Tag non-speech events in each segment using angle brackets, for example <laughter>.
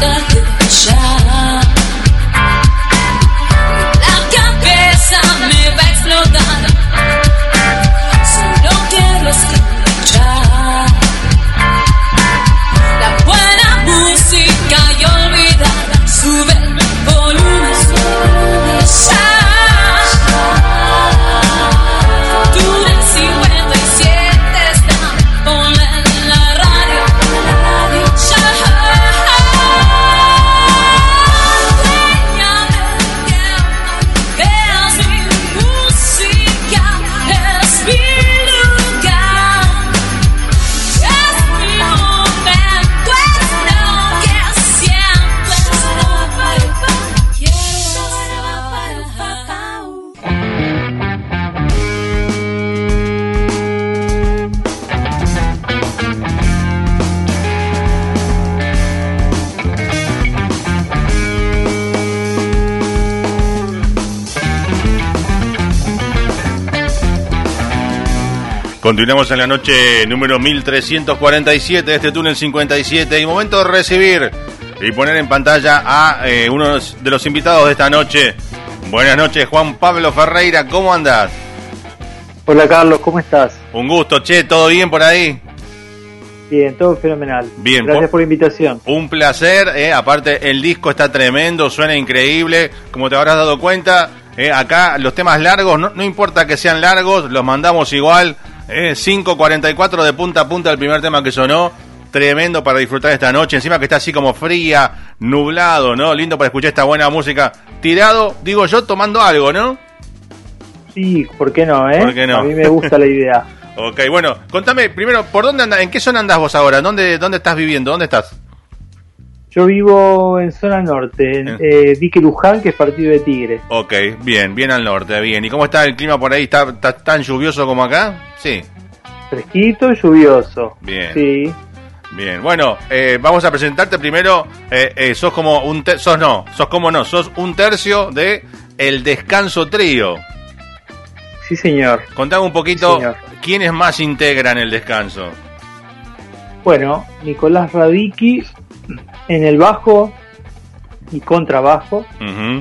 Tá nada deixar. Continuamos en la noche número 1347 de este túnel 57 y momento de recibir y poner en pantalla a eh, uno de los invitados de esta noche. Buenas noches, Juan Pablo Ferreira, ¿cómo andas? Hola Carlos, ¿cómo estás? Un gusto, che, ¿todo bien por ahí? Bien, todo fenomenal. Bien, gracias por, la invitación. Un placer, eh, aparte el disco está tremendo, suena increíble, como te habrás dado cuenta. Eh, acá los temas largos, no, no importa que sean largos, los mandamos igual eh, 5.44 de punta a punta el primer tema que sonó. Tremendo para disfrutar esta noche. Encima que está así como fría, nublado, ¿no? Lindo para escuchar esta buena música. Tirado, digo yo, tomando algo, ¿no? Sí, ¿por qué no, eh? ¿Por qué no? A mí me gusta la idea. <laughs> ok, bueno, contame primero, ¿por dónde andas? ¿En qué zona andás vos ahora? ¿Dónde, dónde estás viviendo? ¿Dónde estás? Yo vivo en zona norte, en eh, Dique Luján, que es partido de Tigre. Ok, bien, bien al norte, bien. ¿Y cómo está el clima por ahí? ¿Está, tan lluvioso como acá? Sí. Fresquito y lluvioso. Bien. Sí. Bien, bueno, eh, vamos a presentarte primero. Eh, eh, sos como un sos no, sos como no, sos un tercio de El Descanso Trío. Sí, señor. Contame un poquito quiénes más integran el descanso. Bueno, Nicolás Radicki en el bajo y contrabajo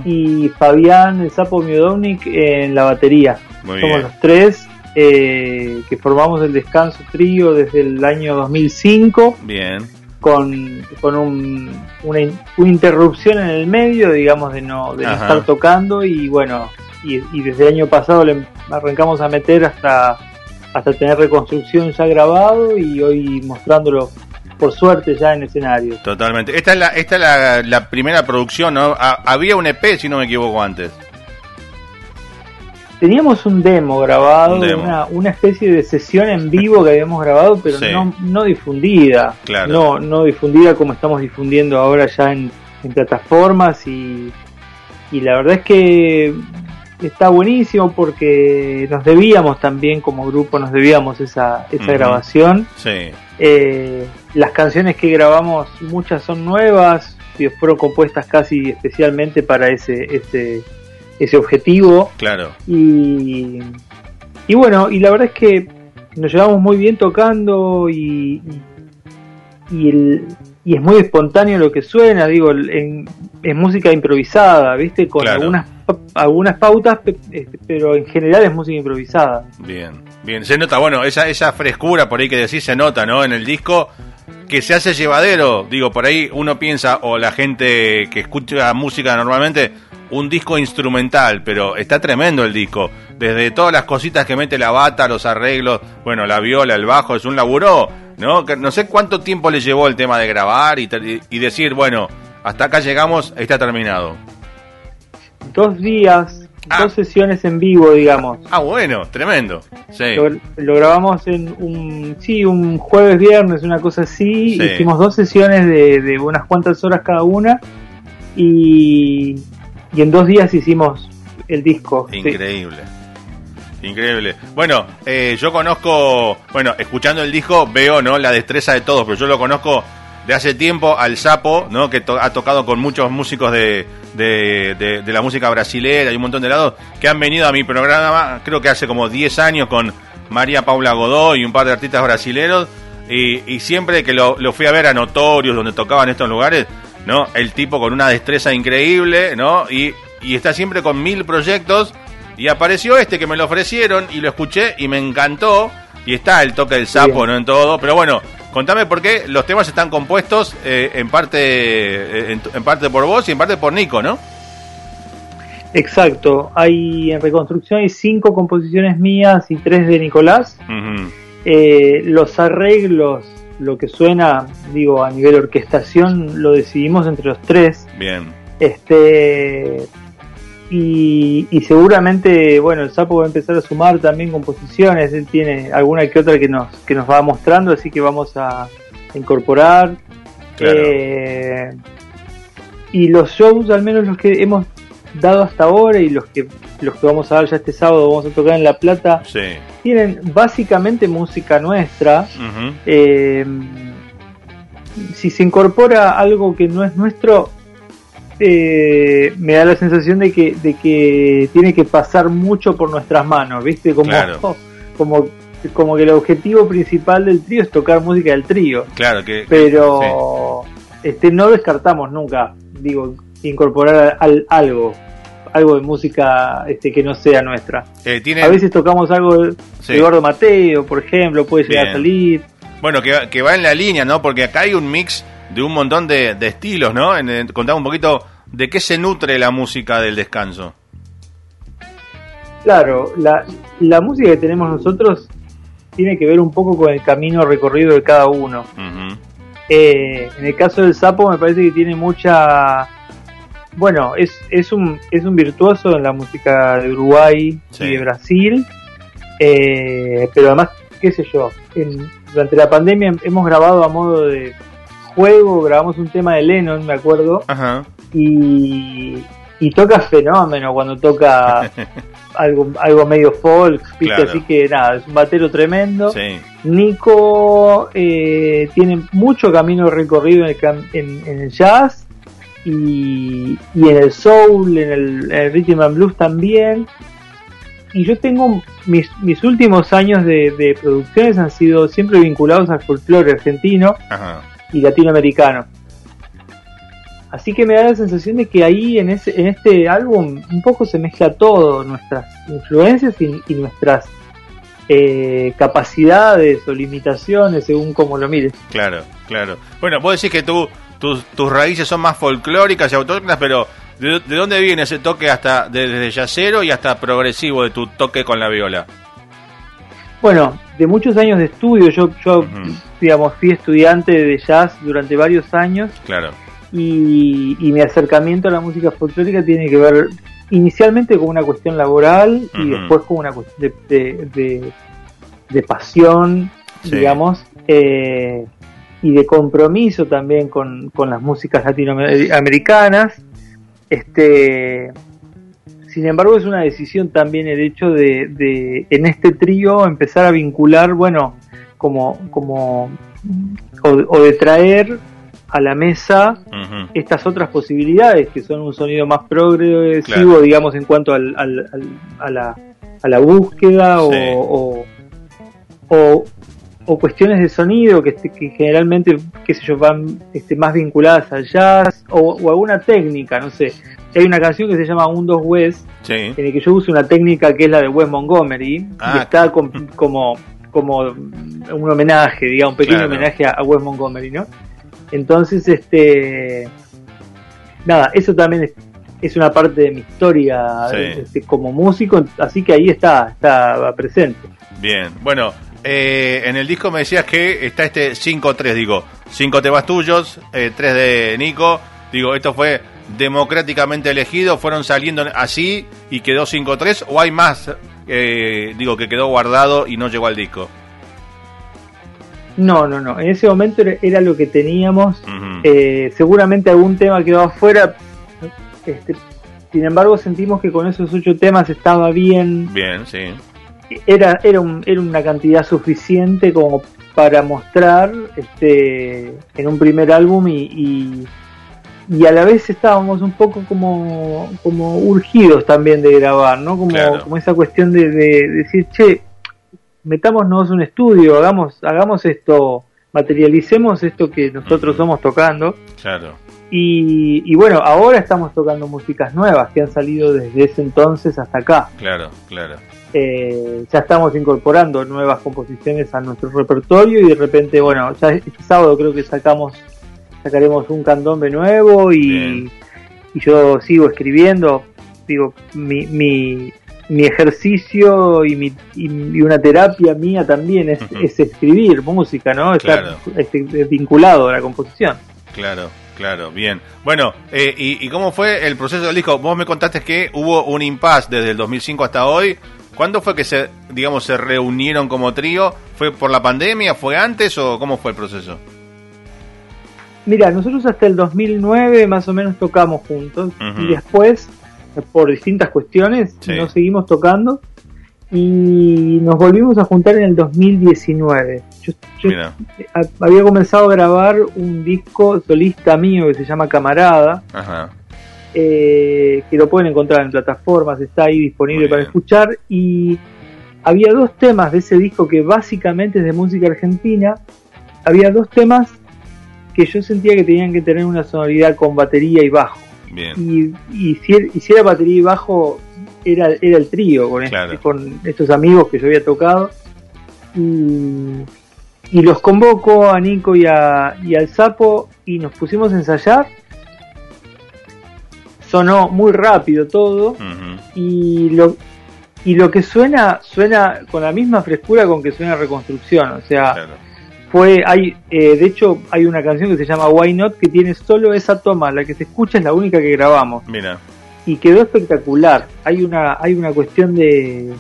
y Fabián el Sapo Miodownik en la batería. Somos los tres eh, que formamos el Descanso Trío desde el año 2005. Bien. Con, con un, una, interrupción en el medio, digamos, de no, de estar tocando y bueno, y, y, desde el año pasado le arrancamos a meter hasta, hasta tener reconstrucción ya grabado y hoy mostrándolo por suerte ya en escenario. Totalmente. Esta es la, esta es la, primera producción, ¿no? había un EP, si no me equivoco, antes. Teníamos un demo grabado, Una, una, especie de sesión en vivo que habíamos grabado, pero no, no difundida. Claro. No, no difundida como estamos difundiendo ahora ya en, plataformas y, y la verdad es que está buenísimo porque nos debíamos también como grupo, nos debíamos esa, esa grabación. Sí. Eh, las canciones que grabamos, muchas son nuevas, y fueron compuestas casi especialmente para ese, ese, ese objetivo. Claro. Y, y bueno, y la verdad es que nos llevamos muy bien tocando y, y, el, y es muy espontáneo lo que suena, digo, en, en música improvisada, ¿viste? Con algunas, algunas pautas, este, pero en general es música improvisada. Bien. Bien, se nota, bueno, esa, esa frescura por ahí que decís se nota, ¿no? En el disco que se hace llevadero. Digo, por ahí uno piensa, o la gente que escucha música normalmente, un disco instrumental, pero está tremendo el disco. Desde todas las cositas que mete la bata, los arreglos, bueno, la viola, el bajo, es un laburo, ¿no? No sé cuánto tiempo le llevó el tema de grabar y, y decir, bueno, hasta acá llegamos, está terminado. Dos días Ah. dos sesiones en vivo, digamos. Ah, bueno, tremendo. Lo, grabamos en un, sí, un jueves, viernes, una cosa así. Hicimos dos sesiones de, unas cuantas horas cada una y, y en dos días hicimos el disco. Increíble. Increíble. Bueno, eh, yo conozco, bueno, escuchando el disco veo, ¿no? La destreza de todos, pero yo lo conozco de hace tiempo al Sapo, ¿no? Que ha tocado con muchos músicos de, de, la música brasilera y un montón de lados que han venido a mi programa, creo que hace como 10 años con María Paula Godó y un par de artistas brasileros. Y, siempre que lo, fui a ver a Notorios, donde tocaban estos lugares, ¿no? El tipo con una destreza increíble, ¿no? Y, y está siempre con mil proyectos. Y apareció este que me lo ofrecieron y lo escuché y me encantó. Y está el toque del sapo, ¿no? En todo. Pero bueno, contame por qué los temas están compuestos eh, en parte eh, en, en parte por vos y en parte por Nico, ¿no? Exacto, hay en reconstrucción hay cinco composiciones mías y tres de Nicolás. Eh, los arreglos, lo que suena, digo, a nivel orquestación, lo decidimos entre los tres. Bien. Este y, y seguramente, bueno, el sapo va a empezar a sumar también composiciones. Él tiene alguna que otra que nos que nos va mostrando, así que vamos a incorporar. Claro. Eh, y los shows, al menos los que hemos dado hasta ahora y los que los que vamos a dar ya este sábado, vamos a tocar en La Plata, Sí. tienen básicamente música nuestra. Eh, si se incorpora algo que no es nuestro, eh, me da la sensación de que, de que tiene que pasar mucho por nuestras manos, ¿viste? Como, Claro. <laughs> como, como que el objetivo principal del trío es tocar música del trío. Claro que. Pero este no descartamos nunca, digo, incorporar al, algo, algo de música este que no sea nuestra. sí. Eh, A veces tocamos algo de Sí. Eduardo Mateo, por ejemplo, puede llegar Bien. a salir. Bueno, que, que va en la línea, ¿no? Porque acá hay un mix de un montón de, de estilos, ¿no? En, en- contame un poquito de qué se nutre la música del descanso. Claro, la, la música que tenemos nosotros tiene que ver un poco con el camino recorrido de cada uno. Eh, en el caso del sapo me parece que tiene mucha... Bueno, es, es, un, es un virtuoso en la música de Uruguay Sí. y de Brasil, eh, pero además, qué sé yo, en- durante la pandemia hemos grabado a modo de juego, grabamos un tema de Lennon, me acuerdo, Ajá. y, y toca fenómeno cuando toca <laughs> algo, algo medio folk, ¿viste? Claro. así que nada, es un batero tremendo. Sí. Nico eh, tiene mucho camino recorrido en el, cam- en, en el jazz y, y en el soul, en el, en el rhythm and blues también. Y yo tengo mis, mis últimos años de, de producciones han sido siempre vinculados al folclore argentino Ajá. Y latinoamericano. Así que me da la sensación de que ahí en, ese, en este álbum un poco se mezcla todo, nuestras influencias y, y nuestras eh, capacidades o limitaciones según como lo mires. Claro, claro. Bueno, vos decís que tú, tus, tus raíces son más folclóricas y autóctonas, pero ¿de, de dónde viene ese toque hasta de- desde yacero y hasta progresivo de tu toque con la viola? Bueno, de muchos años de estudio, yo, digamos, fui estudiante de jazz durante varios años Claro. y, y mi acercamiento a la música folclórica tiene que ver inicialmente con una cuestión laboral y después con una cuestión de, de, de- de pasión, Sí. digamos, eh, y de compromiso también con, con las músicas latinoamericanas. Este, sin embargo, es una decisión también el hecho de, de en este trío empezar a vincular, bueno, como, como o, o de traer a la mesa estas otras posibilidades que son un sonido más progresivo, Claro. digamos, en cuanto al, al- al- a, la, a la búsqueda o, Sí. o, o- o cuestiones de sonido que, este- que generalmente, qué sé yo, van este, más vinculadas al jazz o alguna técnica, no sé. Hay una canción que se llama Un Dos West Sí. en el que yo uso una técnica que es la de Wes Montgomery Ah. y está com- como como un homenaje, digamos, un pequeño Claro. homenaje a, a Wes Montgomery, ¿no? Entonces, este nada, eso también es, es una parte de mi historia Sí. este, como músico, así que ahí está, está presente. Bien, bueno, eh, en el disco me decías que está este 5-3, digo, 5 temas tuyos, 3 de Nico, digo, esto fue democráticamente elegido, fueron saliendo así y quedó 5-3, o hay más, eh, digo, que quedó guardado y no llegó al disco. No, no, no, en ese momento era, lo que teníamos. Eh, seguramente algún tema quedó afuera, este, sin embargo sentimos que con esos ocho temas estaba bien, Bien, sí, era, era, un- era una cantidad suficiente como para mostrar este, en un primer álbum y, y, y a la vez estábamos un poco como, como urgidos también de grabar, ¿no? Como, Claro. como esa cuestión de, de decir, che, metámonos un estudio, hagamos, hagamos esto, materialicemos esto que nosotros somos tocando. claro. Y, y, bueno, ahora estamos tocando músicas nuevas que han salido desde ese entonces hasta acá. Claro, claro. Eh, ya estamos incorporando nuevas composiciones a nuestro repertorio y de repente, bueno, ya este sábado creo que sacamos, sacaremos un candombe nuevo y, y yo sigo escribiendo. Digo, mi, mi, mi ejercicio y, mi, y, una terapia mía también es, es escribir música, ¿no? Estar este, vinculado a la composición. Claro, claro, bien. Bueno, eh, y, ¿y cómo fue el proceso del disco? Vos me contaste que hubo un impasse desde el 2005 hasta hoy. ¿Cuándo fue que se, digamos, se reunieron como trío? ¿Fue por la pandemia? ¿Fue antes o cómo fue el proceso? Mira, nosotros hasta el 2009 más o menos tocamos juntos. Y después por distintas cuestiones, nos seguimos tocando. Y nos volvimos a juntar en el 2019. Yo, había comenzado a grabar un disco solista mío que se llama Camarada, eh, que lo pueden encontrar en plataformas, está ahí disponible para escuchar. Y había dos temas de ese disco que básicamente es de música argentina, había dos temas que yo sentía que tenían que tener una sonoridad con batería y bajo. Y, y, si, era batería y bajo, era, era el trío con, este, con estos amigos que yo había tocado. Y, y los convoco a Nico y, a, y al Sapo y nos pusimos a ensayar. Sonó muy rápido todo y lo y lo que suena suena con la misma frescura con que suena Reconstrucción, o sea, fue hay eh, de hecho hay una canción que se llama Why Not que tiene solo esa toma la que se escucha es la única que grabamos. Mira. Y quedó espectacular. Hay una hay una cuestión de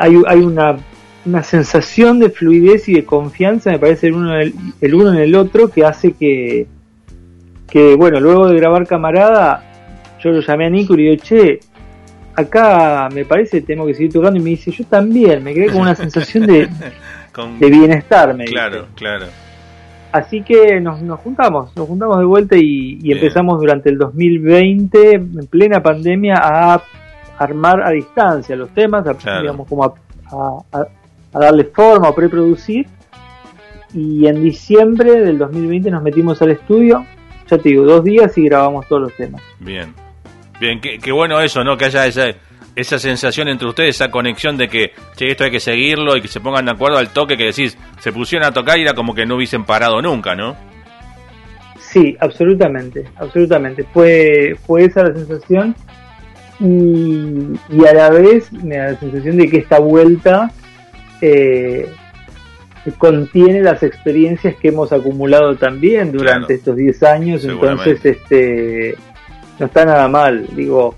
hay, hay una una sensación de fluidez y de confianza me parece el uno en el, el uno en el otro que hace que que bueno luego de grabar camarada yo lo llamé a Nico y le digo che acá me parece que tengo que seguir tocando y me dice yo también me quedé con una sensación de <laughs> de bienestar, me Claro, claro. Así que nos, nos juntamos, nos juntamos de vuelta y, empezamos durante el 2020, en plena pandemia, a armar a distancia los temas, a, digamos, como a, darle forma, a preproducir. Y en diciembre del 2020 nos metimos al estudio, ya te digo, dos días y grabamos todos los temas. Bien, bien, qué, qué bueno eso, ¿no? Que haya ese esa sensación entre ustedes, esa conexión de que, che, esto hay que seguirlo y que se pongan de acuerdo al toque que decís, se pusieron a tocar y era como que no hubiesen parado nunca, ¿no? Sí, absolutamente, absolutamente. Fue, fue esa la sensación y, y a la vez me da la sensación de que esta vuelta eh, contiene las experiencias que hemos acumulado también durante estos 10 años, entonces este no está nada mal, digo,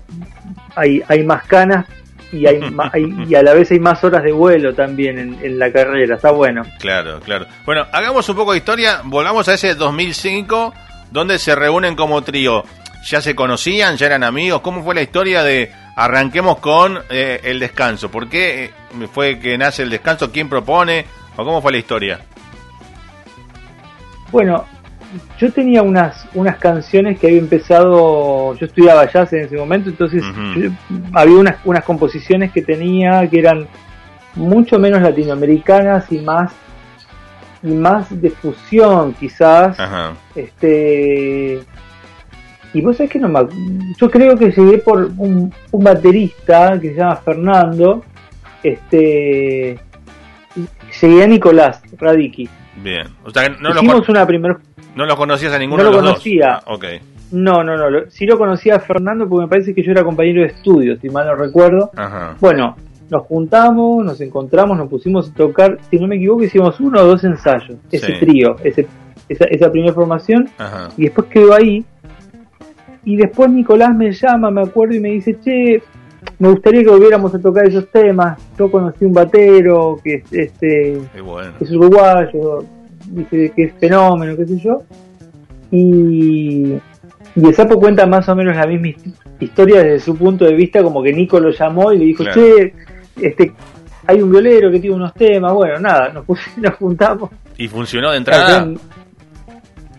hay, hay más canas y hay, <laughs> y a la vez hay más horas de vuelo también en, la carrera, está bueno. Claro, claro. Bueno, hagamos un poco de historia, volvamos a ese 2005 donde se reúnen como trío. ¿Ya se conocían? ¿Ya eran amigos? ¿Cómo fue la historia de arranquemos con eh, el descanso? ¿Por qué eh, fue que nace el descanso? ¿Quién propone? ¿O cómo fue la historia? Bueno, yo tenía unas, unas canciones que había empezado, yo estudiaba jazz en ese momento, entonces había unas, unas composiciones que tenía que eran mucho menos latinoamericanas y más y más de fusión quizás. Este y vos sabés que no me, yo creo que llegué por un, un baterista que se llama Fernando este llegué a Nicolás Radiki bien. O sea, no hicimos una primera ¿No lo conocías a ninguno de los conocía. dos? Ah, no, no, no. Sí lo conocía a Fernando porque me parece que yo era compañero de estudio, si mal no recuerdo. Ajá. Bueno, nos juntamos, nos encontramos, nos pusimos a tocar. Si no me equivoco, hicimos uno o dos ensayos. Ese trío, ese, esa, esa primera formación. Ajá. Y después quedó ahí. Y después Nicolás me llama, me acuerdo, y me dice, che, me gustaría que volviéramos a tocar esos temas. Yo conocí un batero que este, es uruguayo, dice que es fenómeno, qué sé yo. Y, y el sapo cuenta más o menos la misma historia desde su punto de vista, como que Nico lo llamó y le dijo, che, este, hay un violero que tiene unos temas, bueno, nada, nos, <laughs> nos juntamos. ¿Y funcionó de entrada?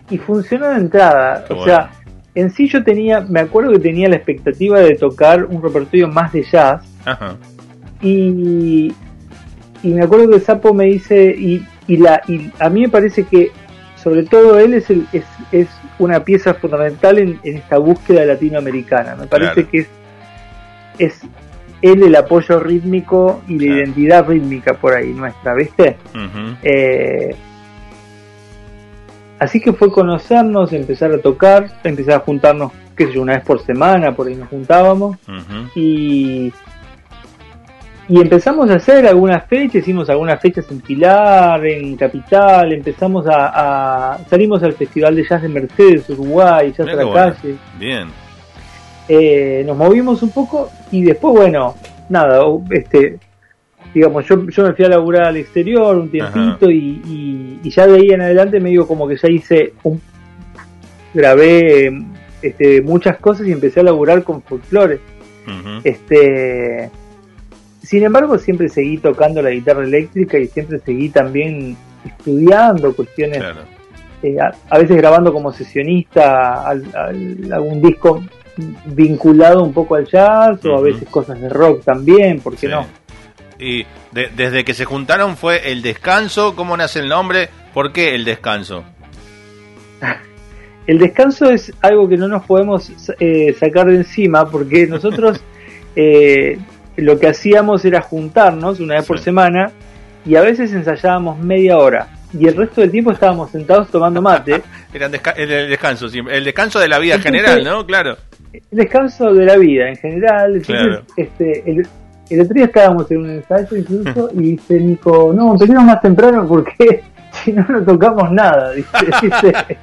Y funcionó de entrada, o sea, en sí yo tenía, me acuerdo que tenía la expectativa de tocar un repertorio más de jazz. Y, y me acuerdo que sapo me dice, y y, la, y a mí me parece que sobre todo él es, el, es, es una pieza fundamental en, en esta búsqueda latinoamericana. Me parece Claro. que es, es él el apoyo rítmico y la identidad rítmica por ahí nuestra, ¿viste? Eh, así que fue conocernos, empezar a tocar, empezar a juntarnos, qué sé yo, una vez por semana, por ahí nos juntábamos y, y empezamos a hacer algunas fechas, hicimos algunas fechas en Pilar, en Capital, empezamos a, a- salimos al Festival de Jazz de Mercedes, Uruguay, Jazz a la bueno. calle, Bien. Eh, nos movimos un poco y después, bueno, nada, este, digamos, yo, yo me fui a laburar al exterior un tiempito y, y- y ya de ahí en adelante me digo como que ya hice un, grabé este, muchas cosas y empecé a laburar con folclore. Este, sin embargo, siempre seguí tocando la guitarra eléctrica y siempre seguí también estudiando cuestiones, Claro. eh, a, a veces grabando como sesionista al, al- algún disco vinculado un poco al jazz o a veces cosas de rock también, ¿por qué Sí. no? Y de- desde que se juntaron fue el descanso, ¿cómo nace el nombre? ¿Por qué el descanso? El descanso es algo que no nos podemos eh, sacar de encima porque nosotros <laughs> eh, lo que hacíamos era juntarnos una vez por semana y a veces ensayábamos media hora y el resto del tiempo estábamos sentados tomando mate. <laughs> Era desca- el, el descanso, sí. el descanso de la vida Entonces- general, ¿no? Claro. El descanso de la vida en general. Entonces, Claro. este, el, el otro día estábamos en un ensayo incluso <laughs> y dice Nico, no, empecemos más temprano porque <laughs> si no, no tocamos nada. Dice, dice.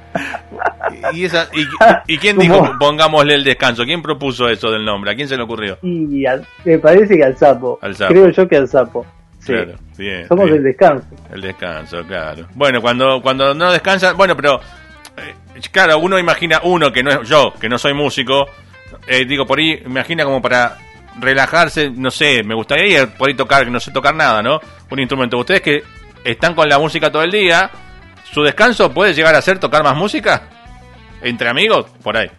¿Y, esa- y, y quién ¿Cómo? dijo pongámosle el descanso? ¿Quién propuso eso del nombre? ¿A quién se le ocurrió? Y al- me parece que al sapo. Al sapo. Creo yo que al sapo. Sí. Claro, bien. Somos bien. el descanso. El descanso, claro. Bueno, cuando, cuando no descansan, bueno, pero eh, claro, uno imagina, uno que no es yo, que no soy músico, eh, digo, por ahí imagina como para relajarse, no sé, me gustaría ir por ahí tocar, que no sé tocar nada, ¿no? Un instrumento. Ustedes que están con la música todo el día, ¿su descanso puede llegar a ser tocar más música? ¿Entre amigos? Por ahí.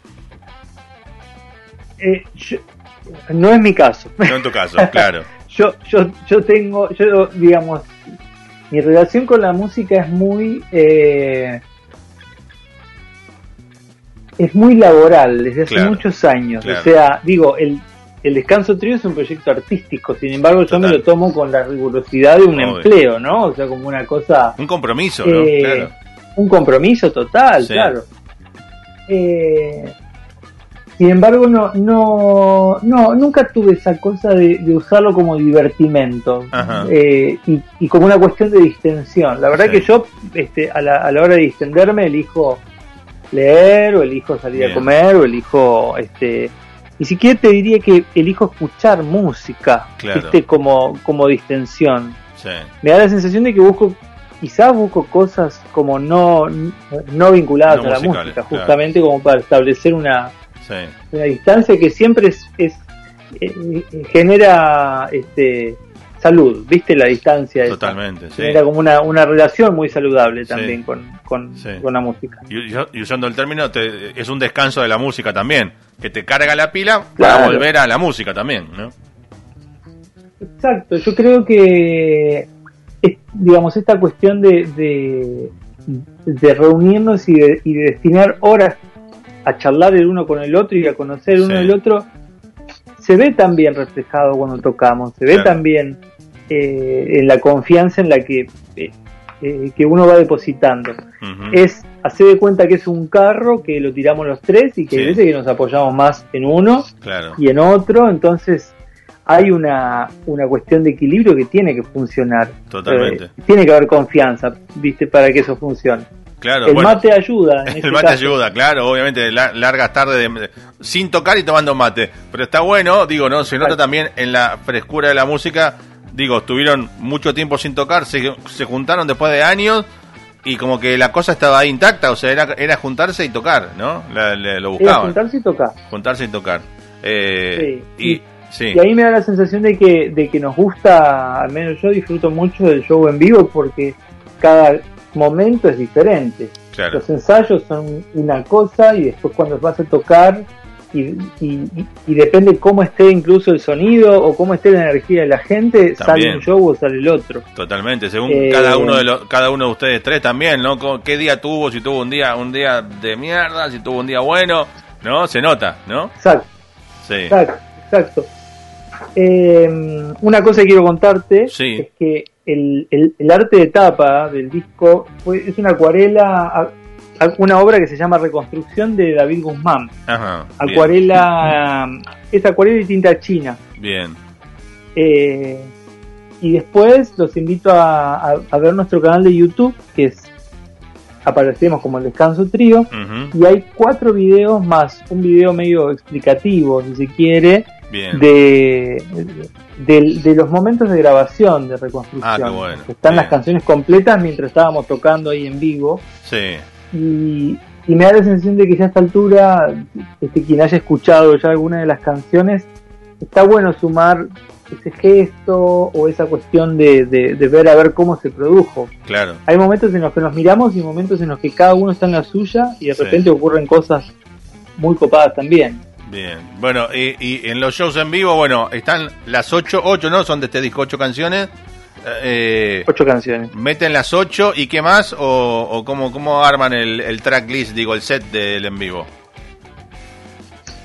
Eh, yo- no es mi caso. No en tu caso, <laughs> claro. yo, yo, yo tengo, yo digamos, mi relación con la música es muy, eh, es muy laboral desde hace Claro, muchos años. claro. O sea, digo, el, el Descanso Trío es un proyecto artístico, sin embargo yo me lo tomo con la rigurosidad de un Obvio. empleo, ¿no? O sea, como una cosa, Un compromiso, ¿no? eh, Claro. un compromiso total, Sí. claro. Eh, sin embargo, no, no, no, nunca tuve esa cosa de, de usarlo como divertimento eh, y, y como una cuestión de distensión. La verdad Sí. que yo, este, a la, a la hora de distenderme, elijo leer o elijo salir Bien. a comer o elijo, este, ni siquiera te diría que elijo escuchar música, Claro. ¿viste? como, como distensión Sí. me da la sensación de que busco, quizás busco cosas como no, no vinculadas No a la música, claro. justamente como para establecer una, Sí. una distancia que siempre es, es eh, genera este salud, viste la distancia esa? Totalmente, sí. genera como una, una relación muy saludable Sí. también con, con, Sí. con la música. Y, y usando el término, te- es un descanso de la música también, que te carga la pila para volver a la música también, ¿no? Exacto, yo creo que digamos esta cuestión de, de, de reunirnos y de, y de destinar horas a charlar el uno con el otro y a conocer el uno Sí. el otro se ve también reflejado cuando tocamos, se ve Claro. también eh, en la confianza en la que, eh, eh, que uno va depositando. Es hacer de cuenta que es un carro que lo tiramos los tres y que Sí. hay veces que nos apoyamos más en uno Claro. y en otro, entonces hay una, una cuestión de equilibrio que tiene que funcionar. Totalmente. Eh, tiene que haber confianza, viste, para que eso funcione. Claro, el bueno, mate ayuda. En <laughs> el este mate caso. ayuda, claro, obviamente, la- largas tardes de- sin tocar y tomando mate. Pero está bueno, digo, ¿no? Se nota también en la frescura de la música. Digo, estuvieron mucho tiempo sin tocar, se, se juntaron después de años y como que la cosa estaba ahí intacta, o sea, era, era juntarse y tocar, ¿no? La- lo Era buscaban. juntarse y tocar. juntarse y tocar. Eh, Sí. Y, sí, Y ahí me da la sensación de que, de que nos gusta, al menos yo disfruto mucho del show en vivo porque cada momento es diferente. claro. Los ensayos son una cosa y después cuando vas a tocar y, y, depende cómo esté incluso el sonido o cómo esté la energía de la gente, sale un show o sale el otro. Totalmente, según eh, cada uno de los, cada uno de ustedes tres también, ¿no? ¿Qué día tuvo? Si tuvo un día un día de mierda, si tuvo un día bueno, ¿no? Se nota, ¿no? Exacto. Sí. Exacto, exacto. Eh, una cosa que quiero contarte es que el, el, arte de tapa del disco fue, es una acuarela una obra que se llama Reconstrucción de David Guzmán. Ajá, acuarela, es acuarela y tinta china. Bien. Eh, y después los invito a, ver nuestro canal de YouTube, que es aparecemos como el Descanso Trío, y hay cuatro videos más, un video medio explicativo, si se quiere, De, de, los momentos de grabación de reconstrucción. Ah, bueno. Están las canciones completas mientras estábamos tocando ahí en vivo. Sí y, me da la sensación de que ya a esta altura, este, quien haya escuchado ya alguna de las canciones, está bueno sumar ese gesto o esa cuestión de, ver a ver cómo se produjo. Claro. Hay momentos en los que nos miramos y momentos en los que cada uno está en la suya y de repente ocurren cosas muy copadas también. Bien, bueno, y, en los shows en vivo, bueno, están las ocho, ocho, ¿no? Son de este disco, ocho canciones. Eh, ocho canciones. ¿Meten las ocho y qué más? ¿O, o cómo, cómo, arman el, el tracklist, digo, el set del en vivo?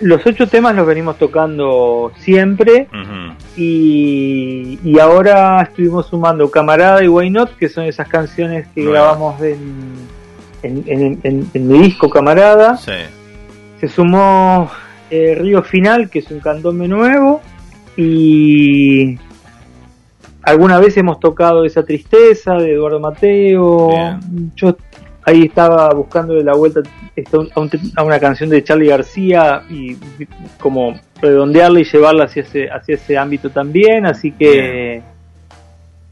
Los ocho temas los venimos tocando siempre y, y, ahora estuvimos sumando Camarada y Why Not, que son esas canciones que grabamos en, en, en, mi disco Camarada. Se sumó eh, Río Final, que es un candombe nuevo, y alguna vez hemos tocado esa tristeza de Eduardo Mateo. Yo ahí estaba buscando de la vuelta a, una canción de Charlie García y como redondearla y llevarla hacia ese, hacia ese ámbito también. Así que.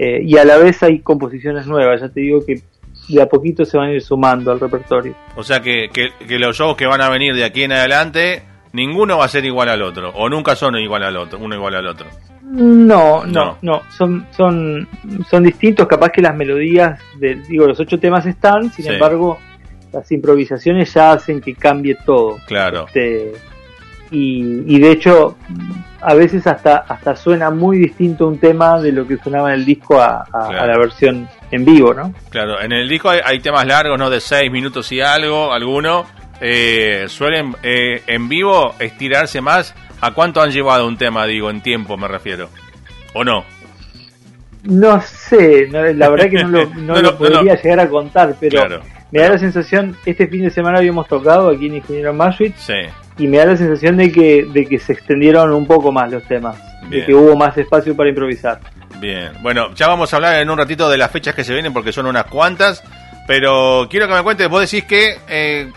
Eh, y a la vez hay composiciones nuevas, ya te digo que de a poquito se van a ir sumando al repertorio. O sea que, que, que los shows que van a venir de aquí en adelante, ninguno va a ser igual al otro, o nunca son igual al otro, uno igual al otro. No, no, no, son, son, son distintos, capaz que las melodías, de, digo, los ocho temas están, sin embargo, las improvisaciones ya hacen que cambie todo. Claro. Este, y, y, de hecho, a veces hasta, hasta suena muy distinto un tema de lo que sonaba en el disco a, la versión en vivo, ¿no? Claro, en el disco hay, temas largos, ¿no? De seis minutos y algo, alguno. Eh, suelen eh, en vivo estirarse más ¿A cuánto han llevado un tema, digo, en tiempo me refiero? ¿O no? No sé, la verdad que <laughs> no lo, podría llegar a contar, pero me da la sensación, este fin de semana habíamos tocado aquí en Ingeniero Maswitz y me da la sensación de que, de que se extendieron un poco más los temas, de que hubo más espacio para improvisar. Bien, bueno, ya vamos a hablar en un ratito de las fechas que se vienen porque son unas cuantas, pero quiero que me cuentes, vos decís que eh,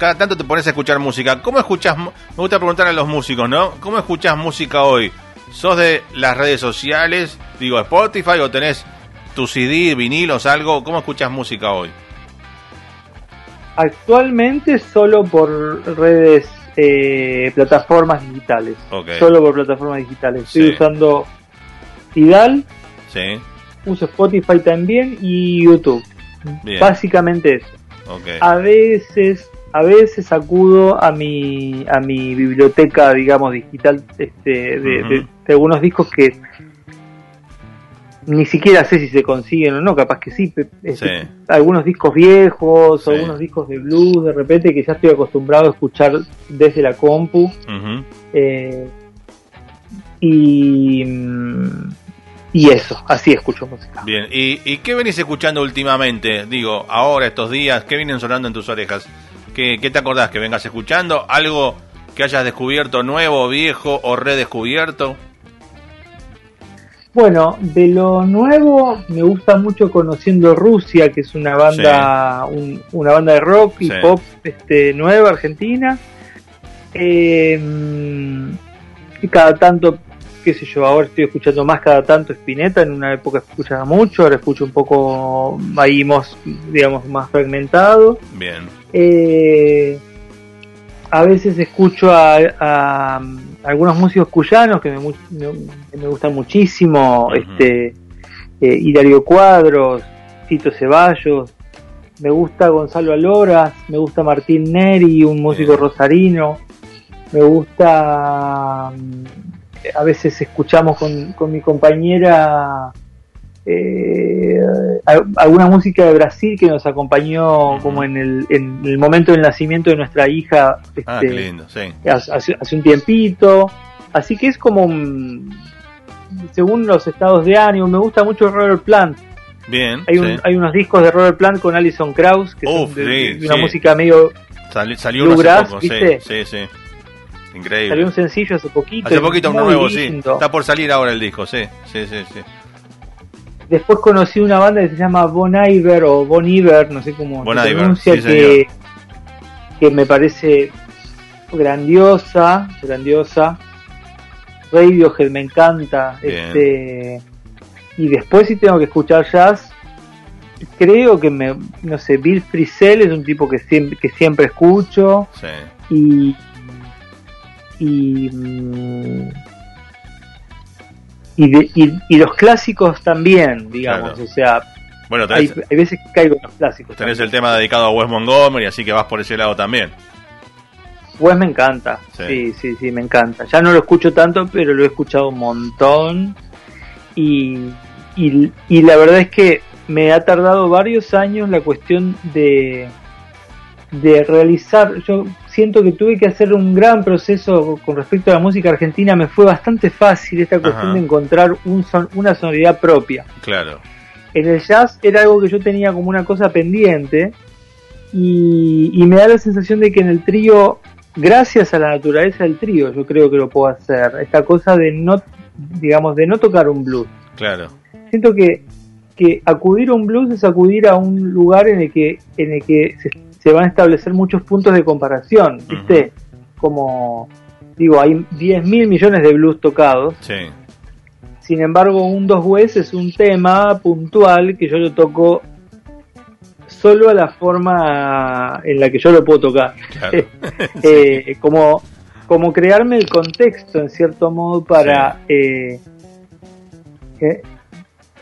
cada tanto te pones a escuchar música. ¿Cómo escuchas? Me gusta preguntar a los músicos, ¿no? ¿Cómo escuchas música hoy? ¿Sos de las redes sociales? Digo, Spotify o tenés tu CD, vinilos, algo? ¿Cómo escuchas música hoy? Actualmente solo por redes, eh, plataformas digitales. Solo por plataformas digitales. Estoy usando Tidal. Sí. Uso Spotify también y YouTube. Básicamente eso. A veces a veces acudo a mi a mi biblioteca digamos digital este de, algunos discos que ni siquiera sé si se consiguen o no capaz que sí, este, algunos discos viejos o algunos discos de blues de repente que ya estoy acostumbrado a escuchar desde la compu eh, y y eso, así escucho música. Bien, ¿Y, ¿y qué venís escuchando últimamente? Digo, ahora, estos días, ¿qué vienen sonando en tus orejas? ¿Qué, te acordás que vengas escuchando? ¿Algo que hayas descubierto nuevo, viejo o redescubierto? Bueno, de lo nuevo me gusta mucho Conociendo Rusia, que es una banda, una banda de rock y pop este, nueva argentina. Em, y cada tanto, qué sé yo, ahora estoy escuchando más cada tanto Spinetta, en una época escuchaba mucho, ahora escucho un poco ahí digamos, más fragmentado. Bien. Eh, a veces escucho a, algunos músicos cuyanos que me, gustan muchísimo, este eh, Hilario Cuadros, Tito Ceballos, me gusta Gonzalo Aloras, me gusta Martín Neri, un músico rosarino. me gusta, mm, a veces escuchamos con, con mi compañera eh, alguna música de Brasil que nos acompañó como en el, en el momento del nacimiento de nuestra hija Ah, este, qué lindo, sí. hace, hace un tiempito. Así que es como, según los estados de ánimo, me gusta mucho Robert Plant. Bien, Hay, un- hay unos discos de Robert Plant con Alison Krauss, que Uf, son de, sí, de una música medio... Sali- salió Bluegrass, poco, ¿viste? sí, sí. Increíble. Salió un sencillo hace poquito. Hace poquito muy nuevo, sí. Está por salir ahora el disco, sí, sí, sí, sí. Después conocí una banda que se llama Bon Iver o Bon Iver, no sé cómo Bon se pronuncia, sí, que, que me parece grandiosa, grandiosa. Radiohead me encanta. Bien. Este, y después si tengo que escuchar jazz, creo que me, no sé, Bill Frisell es un tipo que siempre, que siempre escucho sí. y y mm, y, de- y, y los clásicos también digamos Claro. o sea Bueno, hay, tenés, hay veces que caigo en los clásicos tenés el también. tema dedicado a Wes Montgomery, así que vas por ese lado también. Wes me encanta Sí. sí. sí sí me encanta ya no lo escucho tanto pero lo he escuchado un montón y y, y la verdad es que me ha tardado varios años la cuestión de de realizar, yo siento que tuve que hacer un gran proceso con respecto a la música argentina, me fue bastante fácil esta cuestión Ajá. de encontrar un son- una sonoridad propia. Claro. En el jazz era algo que yo tenía como una cosa pendiente y, y me da la sensación de que en el trío, gracias a la naturaleza del trío, yo creo que lo puedo hacer. Esta cosa de no, digamos, de no tocar un blues. Claro. Siento que, que acudir a un blues es acudir a un lugar en el que, en el que se, se van a establecer muchos puntos de comparación, ¿viste? Como, digo, hay 10 mil millones de blues tocados, Sí. sin embargo, un dos West es un tema puntual que yo lo toco solo a la forma en la que yo lo puedo tocar. Claro. <laughs> <laughs> Eh, como, como crearme el contexto, en cierto modo, para eh, eh,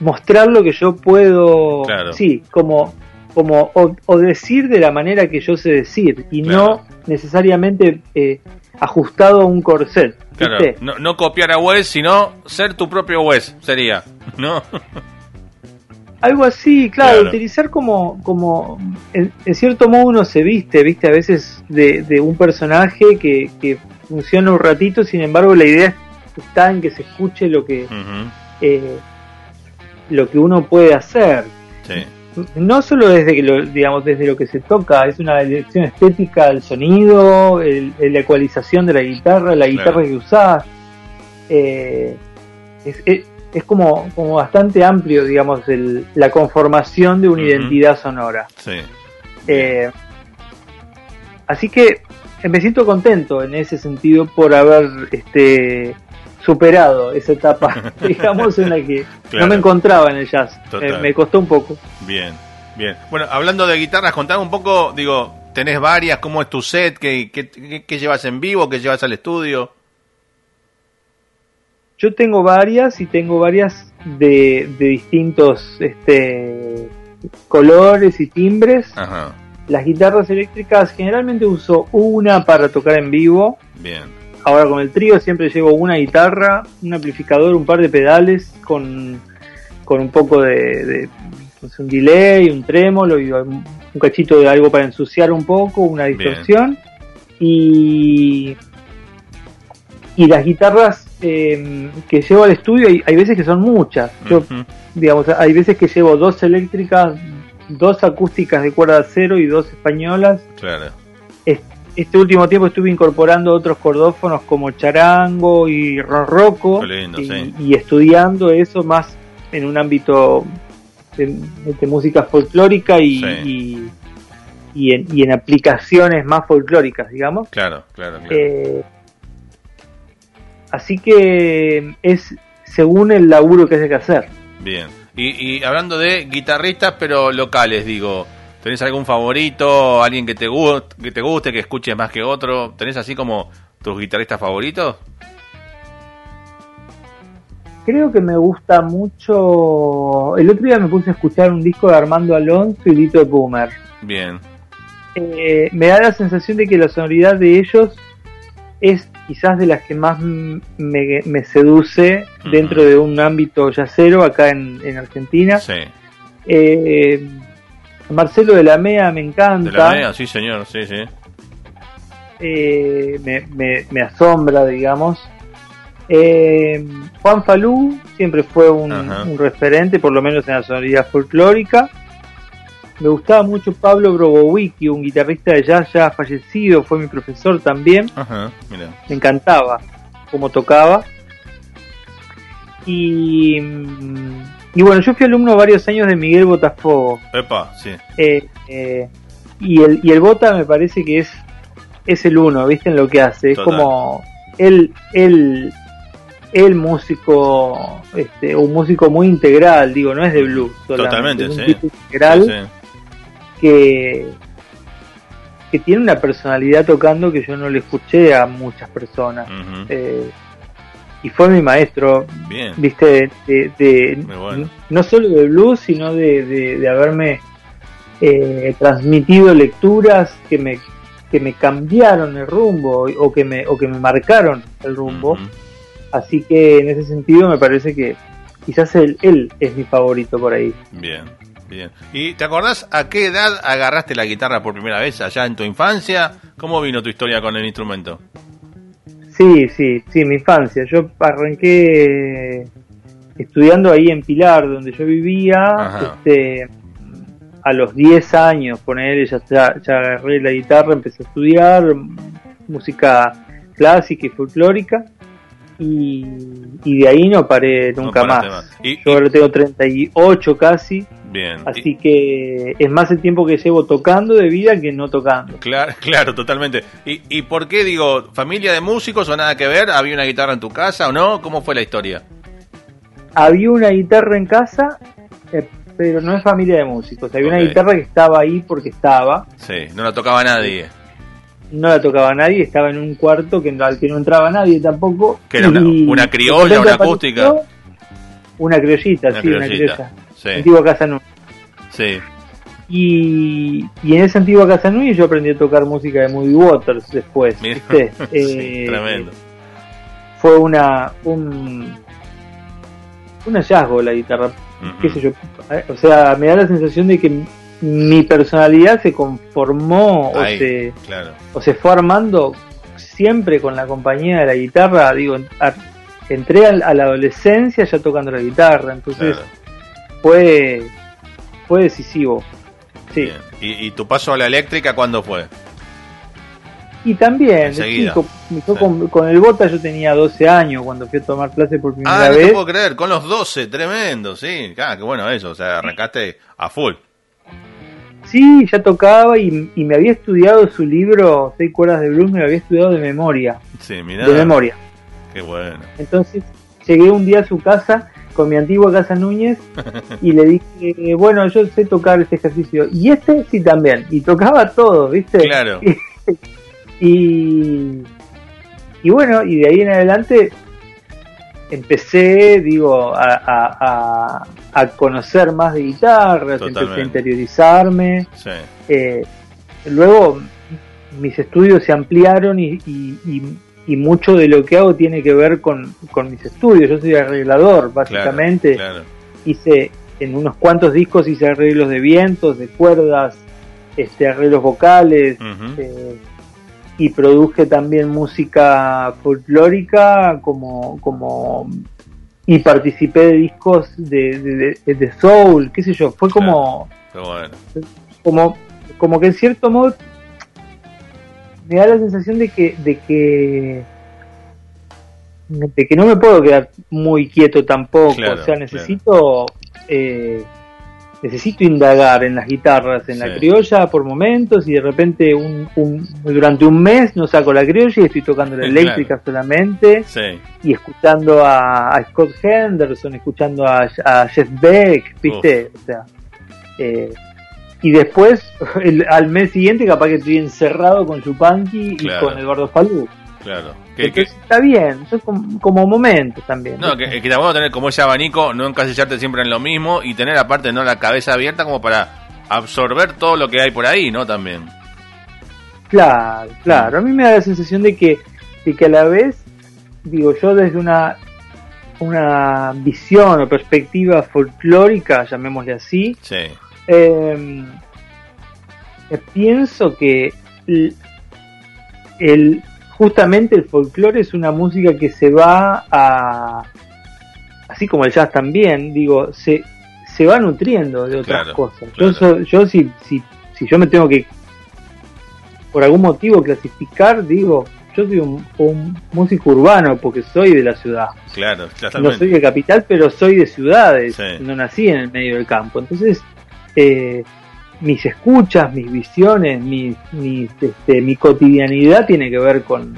mostrar lo que yo puedo, Claro. sí, como, como o, o decir de la manera que yo sé decir y Claro. no necesariamente eh, ajustado a un corset. Claro, ¿viste? no, no copiar a Wes, sino ser tu propio Wes, sería, <laughs> ¿no? Algo así, claro, Claro. utilizar como, como en, en cierto modo uno se viste, viste a veces de, de un personaje que, que funciona un ratito, sin embargo la idea está en que se escuche lo que, eh, lo que uno puede hacer. Sí, No solo desde que lo, digamos, desde lo que se toca, es una elección estética del sonido, el, el- la ecualización de la guitarra, la guitarra Claro. que usás. Eh, es, es- es como, como bastante amplio, digamos, el- la conformación de una identidad sonora. sí. Eh, así que eh, me siento contento en ese sentido por haber este superado esa etapa, <laughs> digamos, en la que Claro. no me encontraba en el jazz. Eh, me costó un poco. Bien, bien. Bueno, hablando de guitarras, contame un poco, digo, ¿tenés varias? ¿Cómo es tu set? ¿Qué, qué, qué- qué llevas en vivo? ¿Qué llevas al estudio? Yo tengo varias y tengo varias de, de distintos este, colores y timbres. Ajá, Las guitarras eléctricas generalmente uso una para tocar en vivo. bien, Ahora con el trío siempre llevo una guitarra, un amplificador, un par de pedales con, con un poco de, sé, un delay, un trémolo y un un cachito de algo para ensuciar un poco, una Bien. distorsión. Y, y las guitarras eh, que llevo al estudio, hay, hay veces que son muchas. Yo, digamos, hay veces que llevo dos eléctricas, dos acústicas de cuerda cero y dos españolas. claro, Este último tiempo estuve incorporando otros cordófonos como charango y lindo, y, sí. y estudiando eso más en un ámbito de, de música folclórica y, Sí. y, y en, y en aplicaciones más folclóricas, digamos. claro, claro, claro. Eh, así que es según el laburo que hay que hacer. Bien. Y, y hablando de guitarristas, pero locales, digo, ¿tenés algún favorito? ¿Alguien que te, guste, que te guste, que escuches más que otro? ¿Tenés así como tus guitarristas favoritos? Creo que me gusta mucho. El otro día me puse a escuchar un disco de Armando Alonso y Lito Boomer. Bien, Eh, me da la sensación de que la sonoridad de ellos es quizás de las que más me, me seduce dentro de un ámbito yacero acá en, en Argentina. Sí. Eh, Marcelo de la Mea me De encanta, la MEA, sí, señor, sí, sí. eh, me, me- me asombra, digamos. Eh, Juan Falú siempre fue un referente, por lo menos en la sonoridad folclórica. Me gustaba mucho Pablo Brobowicki, un guitarrista de jazz ya fallecido, fue mi profesor también. Ajá, mira. me encantaba cómo tocaba. Y, mm, y bueno, yo fui alumno varios años de Miguel Botafogo. Epa, sí. eh, eh, y, el, y el Bota me parece que es, es el uno, ¿viste? En lo que hace. Es como el, el, el músico, este, un músico muy integral, digo, no es de blues. Totalmente, es un sí. tipo integral Sí, sí. que, que tiene una personalidad tocando que yo no le escuché a muchas personas. Eh, y fue mi maestro, Bien. viste, de, de- Muy bueno. no solo de blues, sino de, de- de haberme eh, transmitido lecturas que me, que me cambiaron el rumbo o que me, o que me marcaron el rumbo. Así que en ese sentido me parece que quizás él, él es mi favorito por ahí. Bien, bien. ¿Y te acordás a qué edad agarraste la guitarra por primera vez? ¿Allá en tu infancia? ¿Cómo vino tu historia con el instrumento? Sí, sí, sí, mi infancia. Yo arranqué estudiando ahí en Pilar, donde yo vivía, Ajá. este, a los 10 años, poner ya, ya, agarré la guitarra, empecé a estudiar música clásica y folclórica y, y de ahí no paré No nunca paraste más. más. Y- Yo y- ahora tengo 38 casi, Bien. así que es más el tiempo que llevo tocando de vida que no tocando. Claro, <laughs> claro, totalmente. ¿Y, ¿Y por qué digo, familia de músicos o nada que ver? ¿Había una guitarra en tu casa o no? ¿Cómo fue la historia? había una guitarra en casa, eh, pero no es familia de músicos. Había una guitarra que estaba ahí porque estaba, Sí, no la tocaba nadie. no la tocaba nadie, estaba en un cuarto que, al que no entraba nadie tampoco. ¿Que era una- una criolla, una acústica? Una criollita, Una sí, una criolla. Sí, Antigua Casa Nui. sí. Y, y en esa antigua Casa Nui yo aprendí a tocar música de Moody Waters después. ¿viste? <laughs> Sí, Eh, tremendo. Fue una un, un hallazgo la guitarra. Qué sé yo, o sea, me da la sensación de que mi personalidad se conformó o se, claro. o se fue armando siempre con la compañía de la guitarra, digo, a- entré a, la adolescencia ya tocando la guitarra, entonces claro. Fue fue decisivo. Sí. ¿Y, y tu paso a la eléctrica cuándo fue? Y también, de Enseguida. chico, yo Sí. con, con el Bota yo tenía 12 años cuando fui a tomar clase por primera Ah, no vez. puedo creer, con los 12, tremendo, sí. Ah, qué bueno eso, o sea, arrancaste a full. Sí, ya tocaba y, y me había estudiado su libro, Seis cuerdas de blues, me lo había estudiado de memoria, Sí, mirá. de memoria. Qué bueno. Entonces llegué un día a su casa con mi antigua casa Núñez <laughs> y le dije, bueno, yo sé tocar este ejercicio. Y este sí también. Y tocaba todo, ¿viste? Claro. <laughs> Y, y bueno, y de ahí en adelante empecé, digo, a, a- a- a conocer más de guitarras, empecé a Totalmente. interiorizarme. Sí, Eh, luego mis estudios se ampliaron y, y- y- y mucho de lo que hago tiene que ver con, con mis estudios. Yo soy arreglador, básicamente. Claro. Hice en unos cuantos discos hice arreglos de vientos, de cuerdas, este arreglos vocales eh, y produje también música folclórica como como y participé de discos de, de, de- de soul, qué sé yo, fue como bueno. como, como que en cierto modo me da la sensación de que, de que de que no me puedo quedar muy quieto tampoco, Claro, o sea, necesito eh, necesito indagar en las guitarras, en la criolla por momentos y de repente un, un- durante un mes no saco la criolla y estoy tocando la <laughs> eléctrica solamente Sí, y escuchando a, a Scott Henderson, escuchando a, a Jeff Beck, ¿viste? O sea, eh, y después, <laughs> el- al mes siguiente, capaz que estoy encerrado con Chupanqui y con Eduardo Falú. claro. Que, está bien, son como, como momentos también. no, que, que está bueno tener como ese abanico, no encasillarte siempre en lo mismo y tener aparte no la cabeza abierta como para absorber todo lo que hay por ahí, ¿no? También. Claro, claro. A mí me da la sensación de que, y que a la vez, digo yo, desde una, una visión o perspectiva folclórica, llamémosle así, Sí. Eh, pienso que el, el- justamente el folclore es una música que se va a así como el jazz también digo se se va nutriendo de otras Claro, cosas claro. yo yo si, si si yo me tengo que por algún motivo clasificar digo yo soy un, un músico urbano porque soy de la ciudad Claro, no soy de capital, pero soy de ciudades. Sí. No nací en el medio del campo. Entonces, eh, mis escuchas, mis visiones, mis, mis, este, mi cotidianidad tiene que ver con,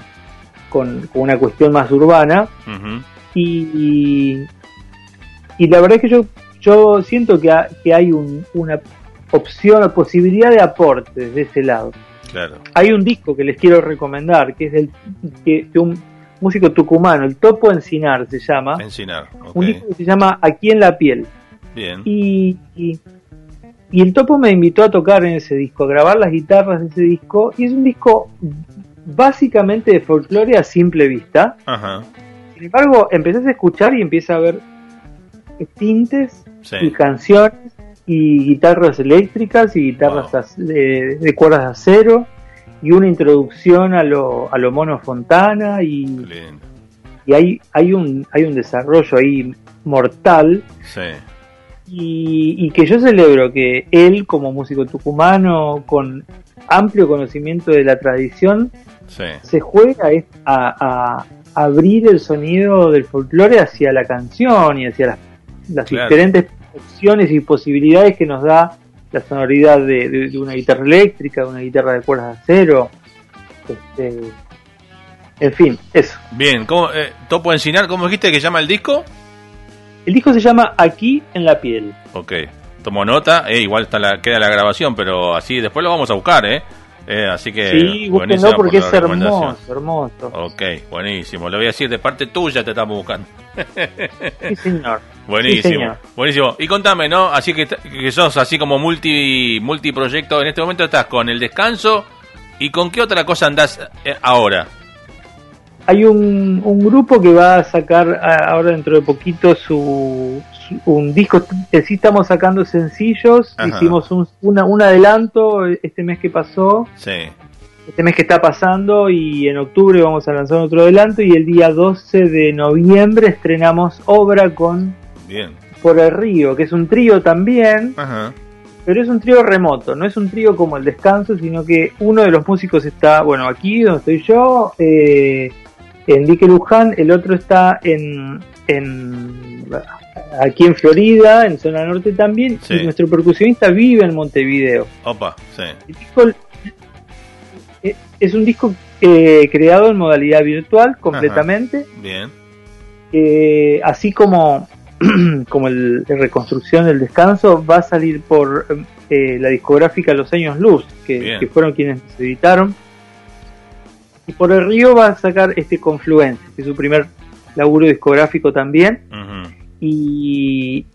con, con una cuestión más urbana. Y, y la verdad es que yo, yo siento que, ha- que hay un- una opción o posibilidad de aporte desde ese lado. Claro. Hay un disco que les quiero recomendar, que es del, que, de un músico tucumano, el Topo Encinar se llama. Encinar. Un disco que se llama Aquí en la piel. Bien. Y, y, y el Topo me invitó a tocar en ese disco, a grabar las guitarras de ese disco. Y es un disco básicamente de folclore a simple vista. Ajá. Sin embargo, empezás a escuchar y empieza a ver tintes Sí. y canciones y guitarras eléctricas y guitarras Wow. de, de cuerdas de acero y una introducción a lo, a lo mono Fontana y, lindo. y hay, hay, un, hay un desarrollo ahí mortal Sí. Y, y que yo celebro que él como músico tucumano con amplio conocimiento de la tradición Sí. se juega a, a abrir el sonido del folclore hacia la canción y hacia las, las Claro. diferentes opciones y posibilidades que nos da la sonoridad de, de- de una guitarra eléctrica, de una guitarra de cuerdas de acero. Este, en fin, eso. Bien. ¿Cómo, eh, Topo Encinar, ¿cómo dijiste que llama el disco? El disco se llama Aquí en la piel. Ok. Tomo nota. Eh, igual está la, queda la grabación, pero así después lo vamos a buscar, ¿eh? Eh, así que. sí, búsquenlo porque por es hermoso, hermoso. Ok, buenísimo. Le voy a decir de parte tuya te estamos buscando. Sí, señor. <laughs> Buenísimo, Sí, señor. buenísimo. Y contame, ¿no? Así que, que sos así como multi multiproyecto. En este momento estás con el descanso. ¿Y con qué otra cosa andás eh, ahora? Hay un, un grupo que va a sacar ahora dentro de poquito su, su- un disco. Sí estamos sacando sencillos. Ajá. Hicimos un, una- un adelanto este mes que pasó, Sí, este mes que está pasando y en octubre vamos a lanzar otro adelanto y el día 12 de noviembre estrenamos obra con bien. Por el Río, que es un trío también, Ajá. pero es un trío remoto, no es un trío como el descanso, sino que uno de los músicos está, bueno, aquí donde estoy yo, eh, en Dique Luján, el otro está en, en aquí en Florida, en zona norte también, Sí. y nuestro percusionista vive en Montevideo. Opa, sí. El disco eh, es un disco eh, creado en modalidad virtual completamente, Bien. eh, así como <clears throat> como el, la reconstrucción del descanso va a salir por eh, la discográfica Los Años Luz, que, que fueron quienes editaron. Y por el río va a sacar este Confluencia, que es su primer laburo discográfico también. Y,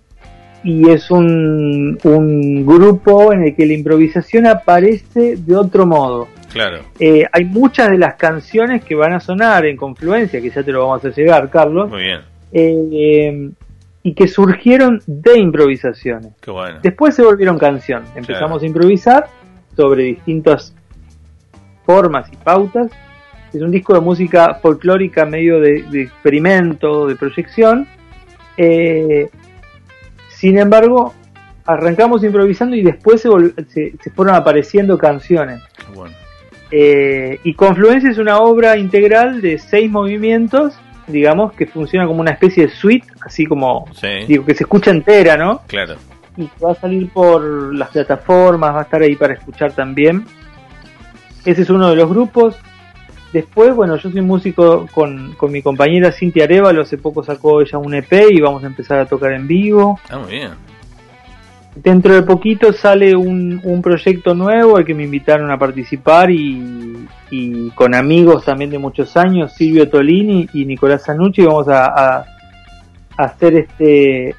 y es un, un grupo en el que la improvisación aparece de otro modo. Claro. Eh, hay muchas de las canciones que van a sonar en Confluencia, que ya te lo vamos a llegar, Carlos, Muy bien. eh, y que surgieron de improvisaciones. Qué bueno. Después se volvieron canción. Empezamos Claro. a improvisar sobre distintas formas y pautas. Es un disco de música folclórica medio de, de experimento, de proyección. Eh, sin embargo, arrancamos improvisando y después se, vol- se- se fueron apareciendo canciones. Bueno. Eh, y Confluencia es una obra integral de seis movimientos, digamos, que funciona como una especie de suite, así como, Sí. digo, que se escucha entera, ¿no? Claro. Y va a salir por las plataformas, va a estar ahí para escuchar también. Ese es uno de los grupos. Después, bueno, yo soy músico con, con mi compañera Cintia Arevalo, hace poco sacó ella un EP y vamos a empezar a tocar en vivo. Ah, muy bien. Dentro de poquito sale un, un proyecto nuevo al que me invitaron a participar y, y con amigos también de muchos años, Silvio Tolini y Nicolás Sanucci, vamos a, a- a hacer este eh,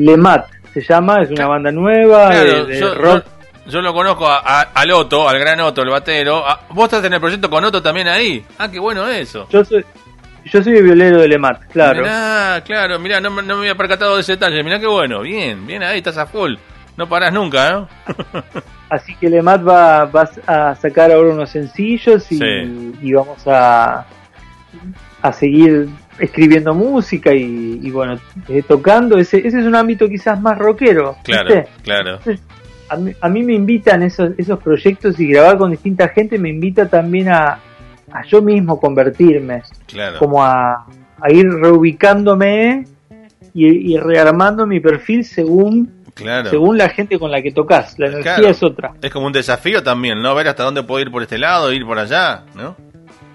Lemat, se llama, es una banda nueva Claro, de, de yo, rock. yo lo conozco a, a- al Otto, al gran Otto, el batero. Ah, ¿Vos estás en el proyecto con Otto también ahí? Ah, qué bueno eso. Yo soy, yo soy el violero de Lemat, claro. Mirá, claro, mirá, no, me- no me había percatado de ese detalle. Mirá qué bueno, bien, bien ahí, estás a full. No parás nunca, ¿no? <laughs> Así que Lemat va, va a sacar ahora unos sencillos y, Sí. y vamos a, a seguir escribiendo música y, y bueno, eh, tocando. Ese, ese es un ámbito quizás más rockero. Claro, ¿viste? claro. A mí, a mí me invitan esos, esos proyectos y grabar con distinta gente me invita también a, a yo mismo convertirme, Claro. como a, a ir reubicándome y, y rearmando mi perfil según, Claro. según la gente con la que tocas. La energía Claro. es otra. Es como un desafío también, ¿no? Ver hasta dónde puedo ir por este lado, ir por allá, ¿no?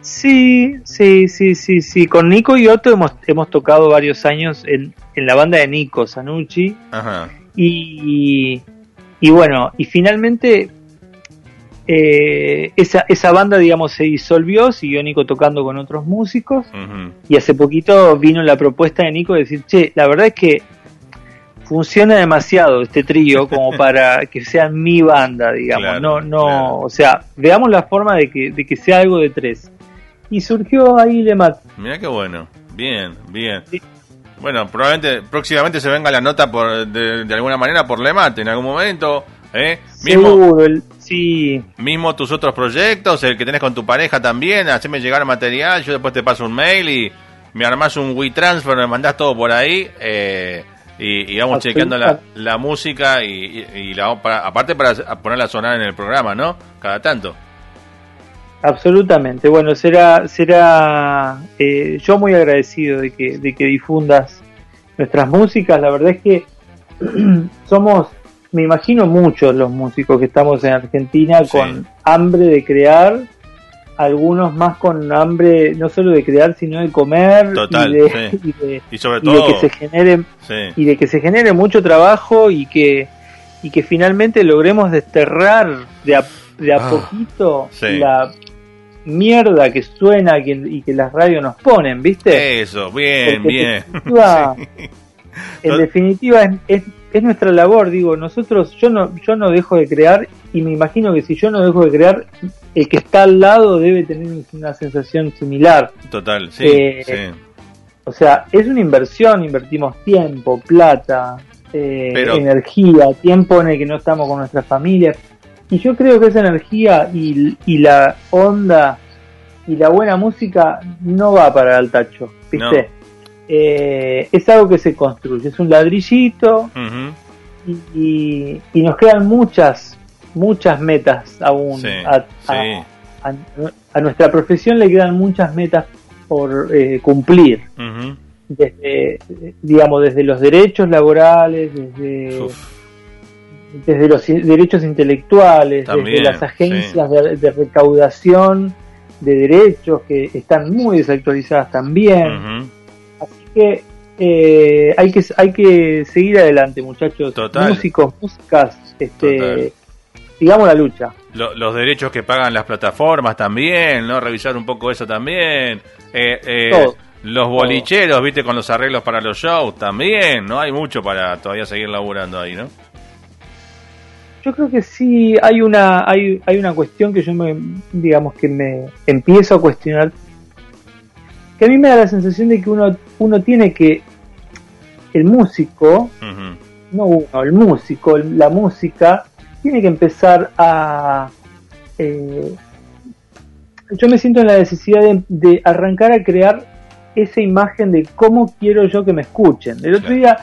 Sí, sí, sí, sí, sí. Con Nico y Otto hemos, hemos tocado varios años en, en la banda de Nico, Sanucci. Ajá. Y, y bueno, y finalmente eh, esa, esa banda, digamos, se disolvió, siguió Nico tocando con otros músicos. Y hace poquito vino la propuesta de Nico de decir, che, la verdad es que funciona demasiado este trío como <laughs> para que sea mi banda, digamos. Claro, no, no, claro. o sea, veamos la forma de que, de que sea algo de tres. Y surgió ahí Lemat. Mirá qué bueno. Bien, bien. Sí. Bueno, probablemente próximamente se venga la nota por de, de alguna manera por Lemate en algún momento. ¿eh? Mismo, Seguro, el- sí, mismo tus otros proyectos, el que tenés con tu pareja también, haceme llegar material, yo después te paso un mail y me armás un WeTransfer, me mandás todo por ahí eh, y, y vamos chequeando la, la música y, y- y la, para- aparte para ponerla a sonar en el programa, ¿no? Cada tanto. Absolutamente. Bueno, será, será eh, yo muy agradecido de que, de que difundas nuestras músicas. La verdad es que <clears throat> somos, me imagino muchos los músicos que estamos en Argentina Sí. con hambre de crear, algunos más con hambre no solo de crear, sino de comer Total, y, de, sí. <laughs> y de- Y sobre y de todo... que se genere Sí, y de que se genere mucho trabajo y que y que finalmente logremos desterrar de a, de a Ah, poquito sí. la mierda que suena que- y que las radios nos ponen, ¿viste? eso, bien, Porque bien. <laughs> En definitiva, en Tot- definitiva es, es, es nuestra labor, digo, nosotros, yo no, yo no dejo de crear y me imagino que si yo no dejo de crear, el que está al lado debe tener una sensación similar. Total, sí, Eh, sí. O sea, es una inversión, invertimos tiempo, plata, eh, Pero- energía, tiempo en el que no estamos con nuestras familias. Y yo creo que esa energía y, y la onda y la buena música no va para el tacho, ¿viste? Eh, es algo que se construye, es un ladrillito y, y- y nos quedan muchas, muchas metas aún. Sí, a, a- sí. a- a nuestra profesión le quedan muchas metas por eh, cumplir desde digamos desde los derechos laborales desde Uf, desde los derechos intelectuales También, desde las agencias de, de recaudación de derechos que están muy desactualizadas también así que eh, hay que hay que seguir adelante muchachos Total. músicos músicas este Total. digamos la lucha Lo- los derechos que pagan las plataformas también, ¿no? Revisar un poco eso también. Eh, eh, Todo. los bolicheros, ¿viste? Con los arreglos para los shows también, ¿no? Hay mucho para todavía seguir laburando ahí, ¿no? Yo creo que sí hay una hay, hay una cuestión que yo me digamos que me empiezo a cuestionar que a mí me da la sensación de que uno uno tiene que el músico no uno el músico la música tiene que empezar a eh, yo me siento en la necesidad de, de arrancar a crear esa imagen de cómo quiero yo que me escuchen. El otro día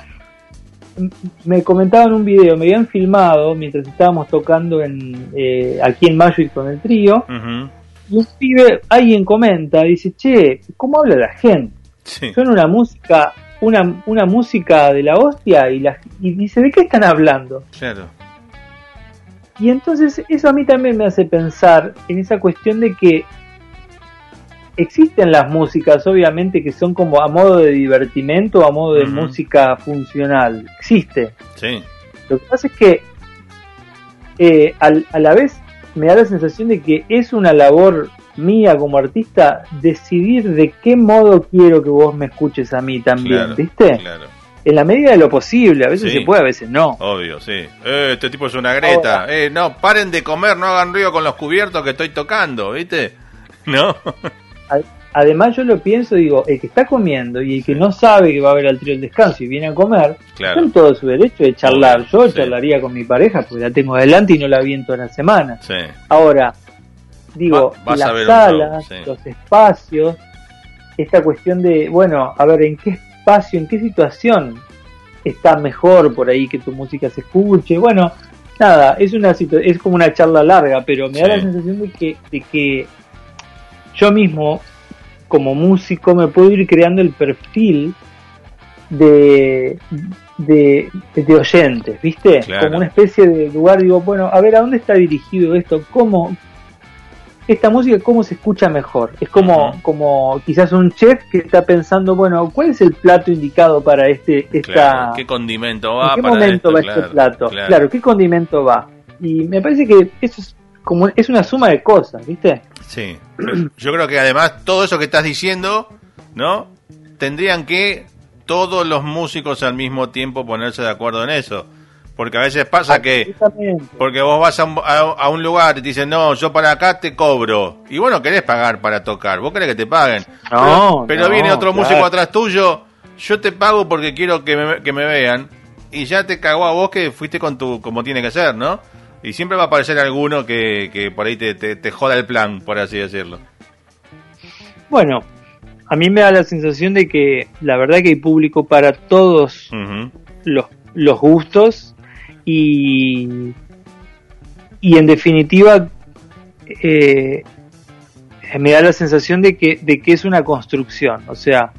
me comentaban un video, me habían filmado mientras estábamos tocando en eh, aquí en Mayo con el trío, y un pibe, alguien comenta, dice, che, ¿cómo habla la gente? Sí. Son una música, una, una música de la hostia, y, la, y dice, ¿de qué están hablando? Claro. Y entonces eso a mí también me hace pensar en esa cuestión de que existen las músicas, obviamente, que son como a modo de divertimento, a modo de música funcional. Existe. Sí. Lo que pasa es que eh, al- a la vez me da la sensación de que es una labor mía como artista decidir de qué modo quiero que vos me escuches a mí también, Claro. ¿viste? Claro. en la medida de lo posible, a veces se puede, a veces no. Obvio, sí. Eh, este tipo es una greta. eh, no, paren de comer, no hagan ruido con los cubiertos que estoy tocando, ¿viste? <laughs> ¿No? Además yo lo pienso, digo, el que está comiendo y el que no sabe que va a haber al trío el descanso y viene a comer, tiene todo su derecho de charlar. yo charlaría con mi pareja porque la tengo adelante y no la vi en toda la semana. Ahora, digo, las salas, los espacios, esta cuestión de, bueno, a ver, ¿en qué espacio, en qué situación está mejor por ahí que tu música se escuche? Bueno, nada, es una es como una charla larga, pero me da la sensación de que, de que yo mismo como músico me puedo ir creando el perfil de, de, de oyentes, ¿viste? Como una especie de lugar, digo, bueno, a ver, ¿a dónde está dirigido esto? ¿Cómo, esta música cómo se escucha mejor. Es como, como quizás un chef que está pensando, bueno, ¿cuál es el plato indicado para este esta qué condimento va ¿En qué momento va este plato? Claro. ¿qué condimento va? Y me parece que eso es como es una suma de cosas, ¿viste? Sí. <clears throat> Yo creo que además todo eso que estás diciendo, ¿no? Tendrían que todos los músicos al mismo tiempo ponerse de acuerdo en eso. Porque a veces pasa que. Porque vos vas a un, lugar y te dicen, no, yo para acá te cobro. Y bueno, querés pagar para tocar. Vos querés que te paguen. No, pero, viene otro músico atrás tuyo. Yo te pago porque quiero que me, que me vean. Y ya te cagó a vos que fuiste con tu. como tiene que ser, ¿no? Y siempre va a aparecer alguno que, que por ahí te, te, joda el plan, por así decirlo. Bueno, a mí me da la sensación de que la verdad que hay público para todos los, los gustos y, y en definitiva eh, me da la sensación de que, de que es una construcción. O sea,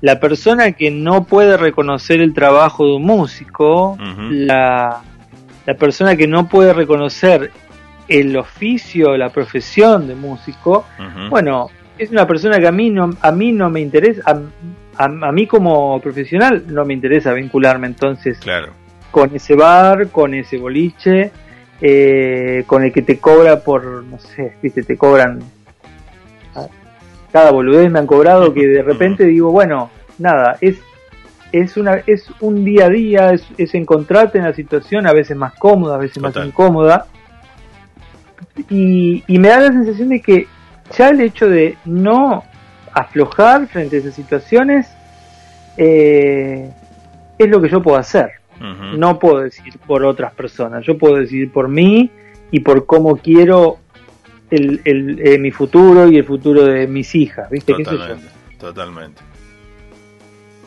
la persona que no puede reconocer el trabajo de un músico, la la persona que no puede reconocer el oficio, la profesión de músico, bueno, es una persona que a mí no, a mí no me interesa, a, a, mí como profesional no me interesa vincularme entonces con ese bar, con ese boliche, eh, con el que te cobra por, no sé, viste, te cobran cada boludez me han cobrado que de repente digo, bueno, nada, es es una es un día a día, es, encontrarte en la situación a veces más cómoda, a veces más incómoda. Y, me da la sensación de que ya el hecho de no aflojar frente a esas situaciones eh, es lo que yo puedo hacer. No puedo decir por otras personas, yo puedo decir por mí y por cómo quiero el, el, eh, mi futuro y el futuro de mis hijas. ¿viste? Totalmente, totalmente.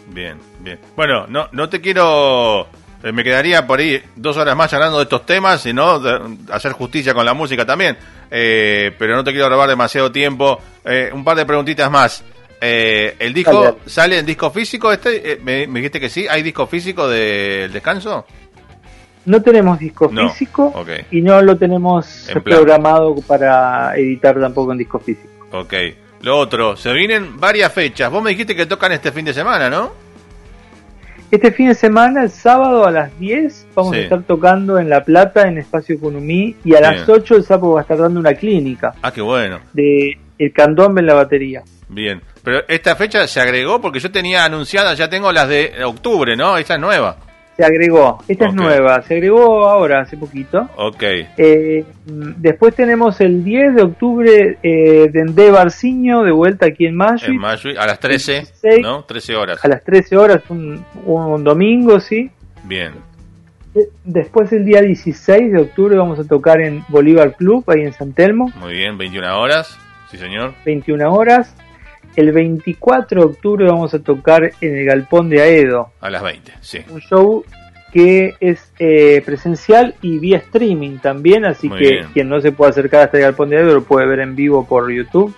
Bien, bien. Bueno, no, no te quiero... Eh, me quedaría por ahí dos horas más hablando de estos temas y no hacer justicia con la música también. Eh, pero no te quiero robar demasiado tiempo. Eh, un par de preguntitas más. ¿El disco sale en disco físico? este me, dijiste que sí. ¿Hay disco físico del descanso? No tenemos disco físico y no lo tenemos programado para editar tampoco en disco físico. Ok. Lo otro, se vienen varias fechas. Vos me dijiste que tocan este fin de semana, ¿no? Este fin de semana, el sábado a las 10, vamos a estar tocando en La Plata, en Espacio Economí, y a las 8 el Sapo va a estar dando una clínica. Ah, qué bueno. De El Candombe en la batería. Bien, pero esta fecha se agregó porque yo tenía anunciada, ya tengo las de octubre, ¿no? Esta es nueva se agregó. Esta es nueva, se agregó ahora, hace poquito. Ok. Eh, después tenemos el 10 de octubre eh, de Barciño, de vuelta aquí en Mayo. En a las 13, ¿no? 13 horas. A las 13 horas, un, un domingo, sí. Bien. Eh, después el día 16 de octubre vamos a tocar en Bolívar Club, ahí en San Telmo. Muy bien, 21 horas, sí señor. 21 horas. El 24 de octubre vamos a tocar en el Galpón de Aedo. A las 20, sí. Un show que es eh, presencial y vía streaming también, así que quien no se puede acercar hasta el Galpón de Aedo lo puede ver en vivo por YouTube.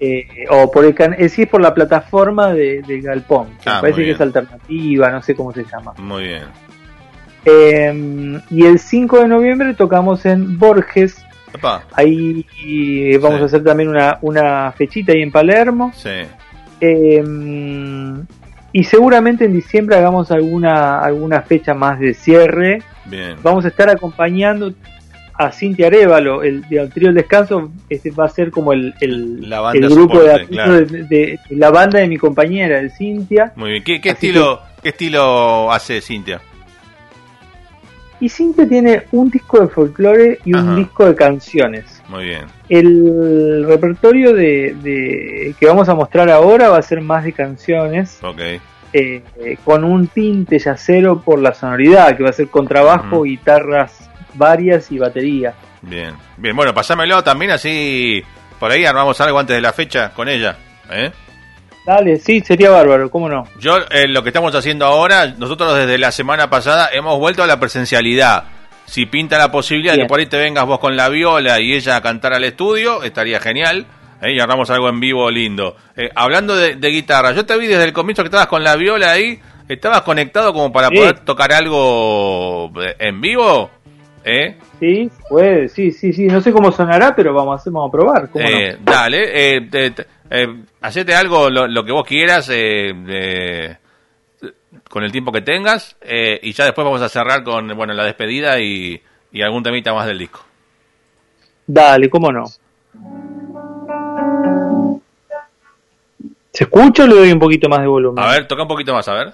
Eh, o por el can es, por la plataforma de, Galpón, ah, parece que es alternativa, no sé cómo se llama. Muy bien. Em, y el 5 de noviembre tocamos en Borges, Ahí vamos a hacer también una, una fechita ahí en Palermo. Em, y seguramente en diciembre hagamos alguna, alguna fecha más de cierre. Vamos a estar acompañando a Cintia Arevalo, el, de Trío del Descanso, este va a ser como el, el, La banda el grupo soporte, de, claro. de, de- la banda de mi compañera, de Cintia. Muy bien. ¿Qué, estilo, ¿Qué estilo hace Cintia? Y Cintia tiene un disco de folclore y un disco de canciones. Muy bien. El repertorio de, de- que vamos a mostrar ahora va a ser más de canciones, Ok. eh, eh, con un tinte yacero por la sonoridad, que va a ser contrabajo, guitarras varias y batería. Bien. Bien, bueno, pasámelo también así. Por ahí armamos algo antes de la fecha con ella. ¿eh? Dale, sí, sería bárbaro, ¿cómo no? Yo, eh, lo que estamos haciendo ahora, nosotros desde la semana pasada hemos vuelto a la presencialidad. Si pinta la posibilidad de que por ahí te vengas vos con la viola y ella a cantar al estudio, estaría genial. ¿eh? Y armamos algo en vivo lindo. Eh, hablando de, de guitarra, yo te vi desde el comienzo que estabas con la viola ahí. ¿Estabas conectado como para Sí. poder tocar algo eh, en vivo? ¿Eh? Sí, puede, sí, sí, sí. No sé cómo sonará, pero vamos a, hacer, vamos a probar. ¿cómo no? Eh, Dale, eh, te- te- eh, hacete algo, lo, lo que vos quieras, eh, con el tiempo que tengas, y ya después vamos a cerrar con bueno la despedida y, y algún temita más del disco. Dale, ¿cómo no? ¿Se escucha o le doy un poquito más de volumen? A ver, toca un poquito más, a ver.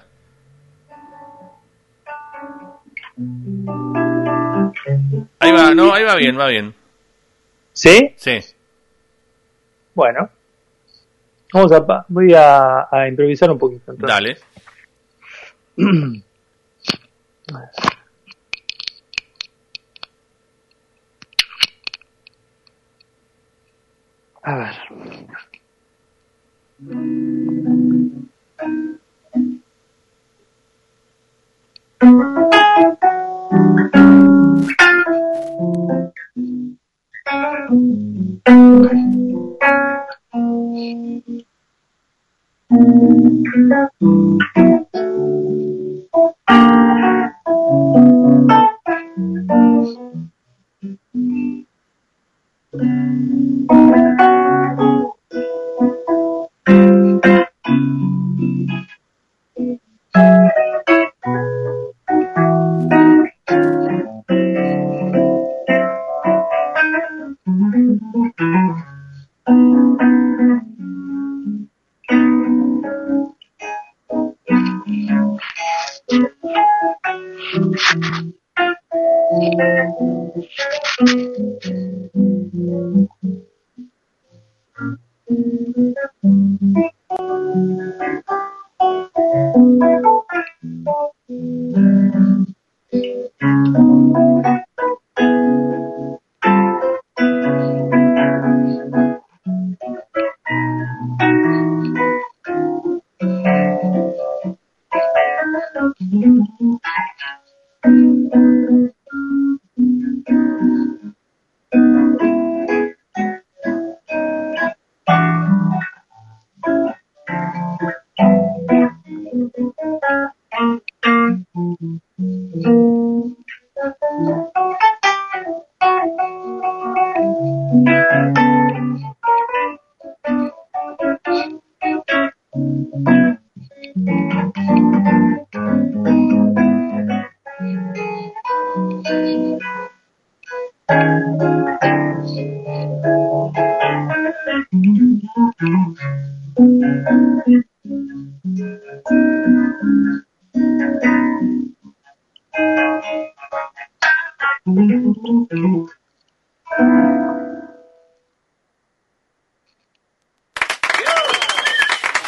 Ahí va, no, ahí va bien, va bien. ¿Sí? Sí. Bueno. Vamos a, pa- voy a, a improvisar un poquito. entonces. Dale. A ver.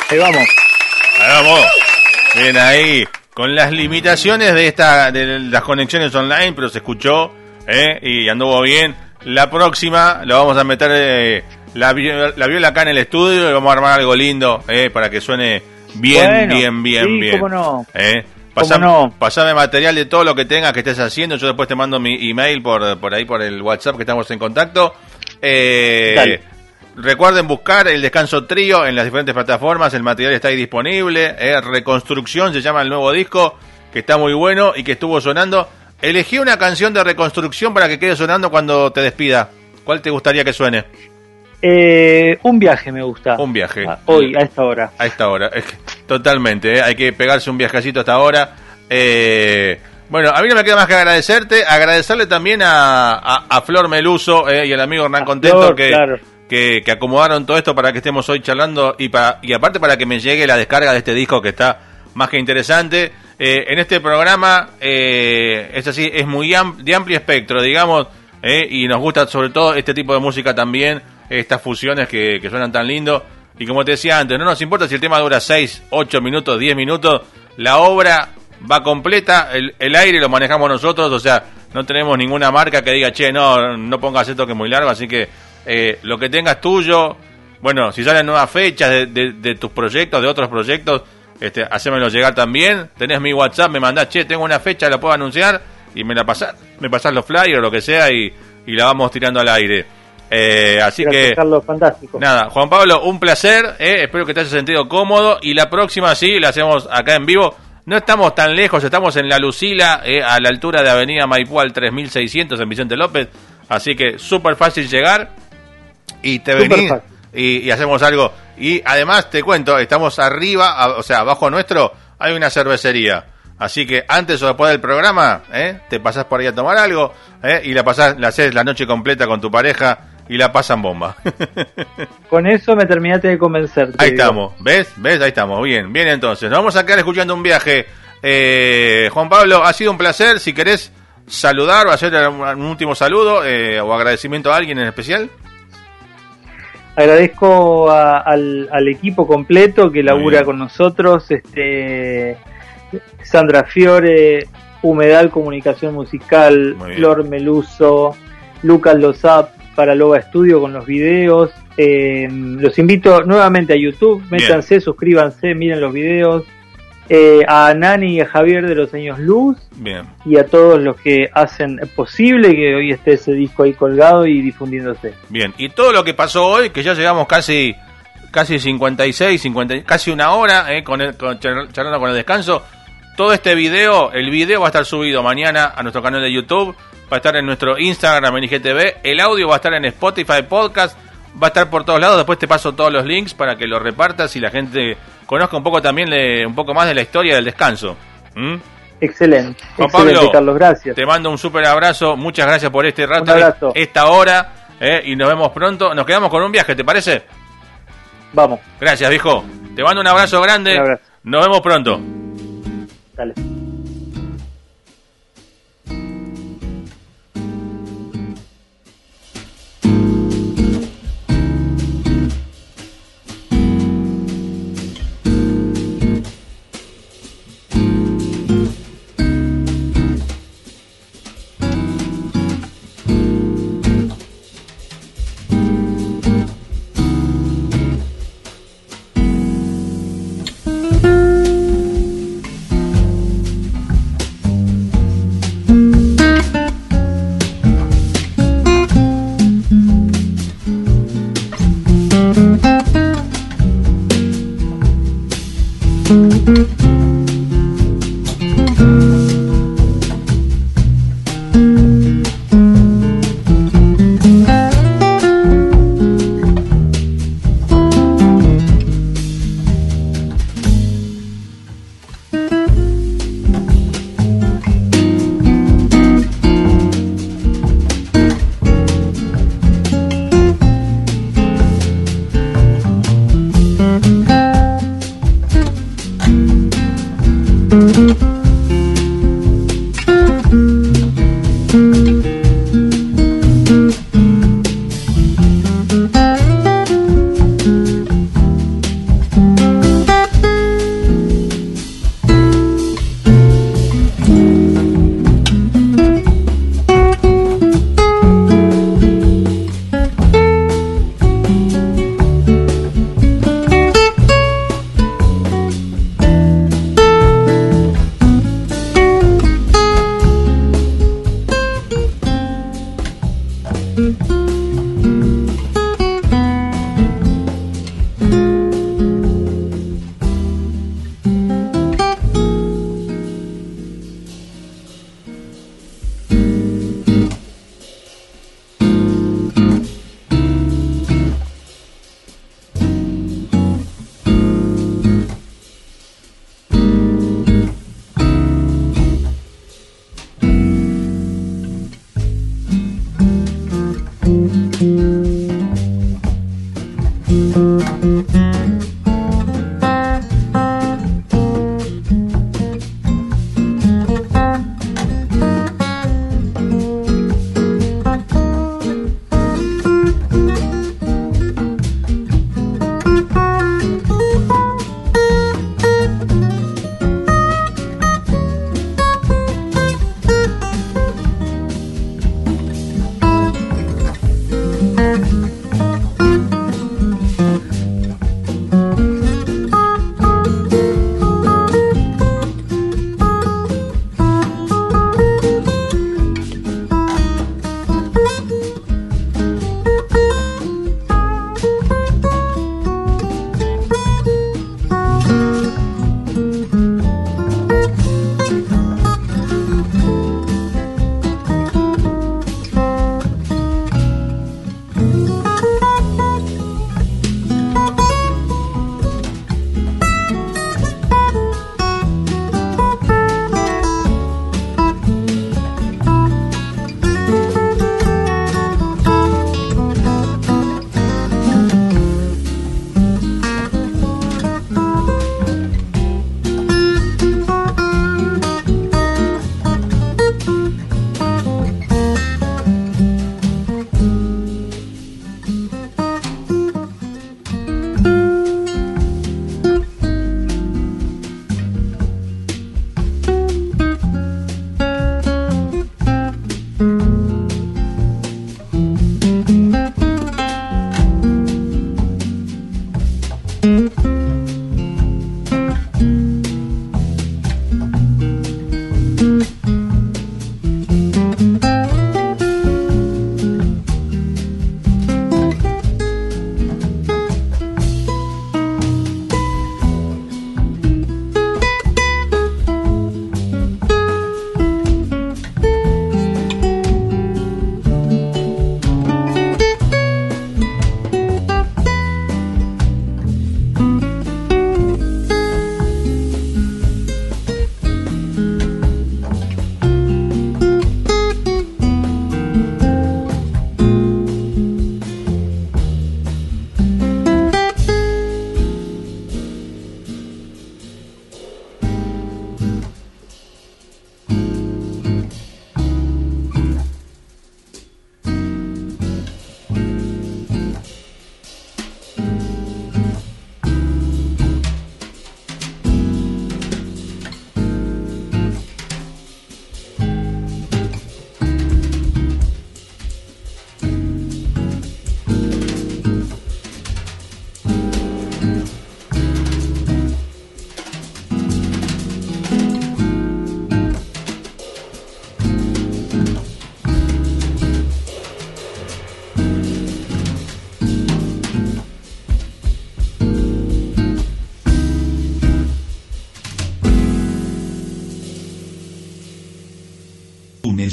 Ahí vamos. Ahí vamos. Bien ahí. Con las limitaciones de esta de las conexiones online, pero se escuchó ¿eh? y anduvo bien. La próxima lo vamos a meter eh, la, vi- la viola acá en el estudio y vamos a armar algo lindo ¿eh? para que suene bien, Bueno, bien, bien, sí, bien. cómo no. Pasame, no. pasame material de todo lo que tengas que estés haciendo. Yo después te mando mi email por, por ahí, por el WhatsApp que estamos en contacto. Eh. Recuerden buscar el Descanso Trío en las diferentes plataformas, el material está ahí disponible. eh, Reconstrucción se llama el nuevo disco, que está muy bueno y que estuvo sonando. Elegí una canción de reconstrucción para que quede sonando cuando te despida. ¿Cuál te gustaría que suene? Eh, un viaje me gusta. Un viaje. Ah, Hoy, a esta hora. A esta hora, es que- totalmente, eh, hay que pegarse un viajecito hasta ahora. Eh, Bueno, a mí no me queda más que agradecerte, agradecerle también a, a, Flor Meluso eh, y al amigo Hernán Contento que, que, que, acomodaron todo esto para que estemos hoy charlando y, para, y aparte para que me llegue la descarga de este disco que está más que interesante. Eh, en este programa eh, es así, es muy de amplio espectro, digamos, eh, y nos gusta sobre todo este tipo de música también, estas fusiones que, que suenan tan lindo. Y como te decía antes, no nos importa si el tema dura 6, 8 minutos, 10 minutos, la obra va completa, el, aire lo manejamos nosotros, o sea, no tenemos ninguna marca que diga, che, no, no pongas esto que es muy largo, así que eh, lo que tengas tuyo, bueno, si salen nuevas fechas de, de, tus proyectos, de otros proyectos, este, hacémelo llegar también. Tenés mi WhatsApp, me mandás, che, tengo una fecha, la puedo anunciar, y me la pasás, me pasás los flyers o lo que sea, y la vamos tirando al aire. Eh, así que, fantástico. nada, Juan Pablo, un placer, eh, espero que te hayas sentido cómodo, y la próxima sí, la hacemos acá en vivo. No estamos tan lejos, estamos en La Lucila, eh, a la altura de Avenida Maipú al 3600 en Vicente López. Así que súper fácil llegar y te venís y, hacemos algo. Y además te cuento, estamos arriba, o sea, abajo nuestro hay una cervecería. Así que antes o después del programa, ¿eh? te pasás por ahí a tomar algo ¿eh? y la pasás, la haces la noche completa con tu pareja y la pasan bomba. <laughs> Con eso me terminaste de convencer. Ahí estamos, ¿ves? ¿Ves? Ahí estamos. Bien, bien entonces. Nos vamos a quedar escuchando un viaje. Eh, Juan Pablo, ha sido un placer. Si querés saludar o hacer un último saludo eh, o agradecimiento a alguien en especial. Agradezco al, equipo completo que labura con nosotros, este Sandra Fiore, Humedal Comunicación Musical, Flor Meluso, Lucas Lozap para Loba Estudio con los videos. Eh, los invito nuevamente a YouTube, métanse, suscríbanse, miren los videos. Eh, a Nani y a Javier de los Años Luz Bien. y a todos los que hacen posible que hoy esté ese disco ahí colgado y difundiéndose. Bien, y todo lo que pasó hoy, que ya llegamos casi casi 56, 50, casi una hora eh, con, charlando con el descanso. Todo este video, el video va a estar subido mañana a nuestro canal de YouTube, va a estar en nuestro Instagram en IGTV, el audio va a estar en Spotify Podcast, va a estar por todos lados, después te paso todos los links para que lo repartas y la gente conozca un poco también de, un poco más de la historia del descanso. ¿Mm? Excelente. Juan Pablo, Carlos, gracias. Te mando un súper abrazo, muchas gracias por este rato, esta hora, eh, y nos vemos pronto. Nos quedamos con un viaje, ¿te parece? Vamos. Gracias, viejo. Te mando un abrazo grande. Nos vemos pronto. Dale.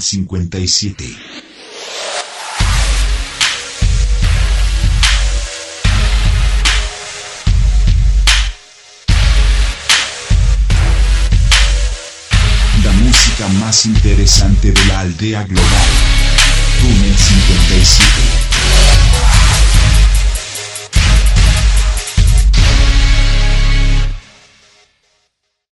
57. La música más interesante de la aldea global. Túnel 57.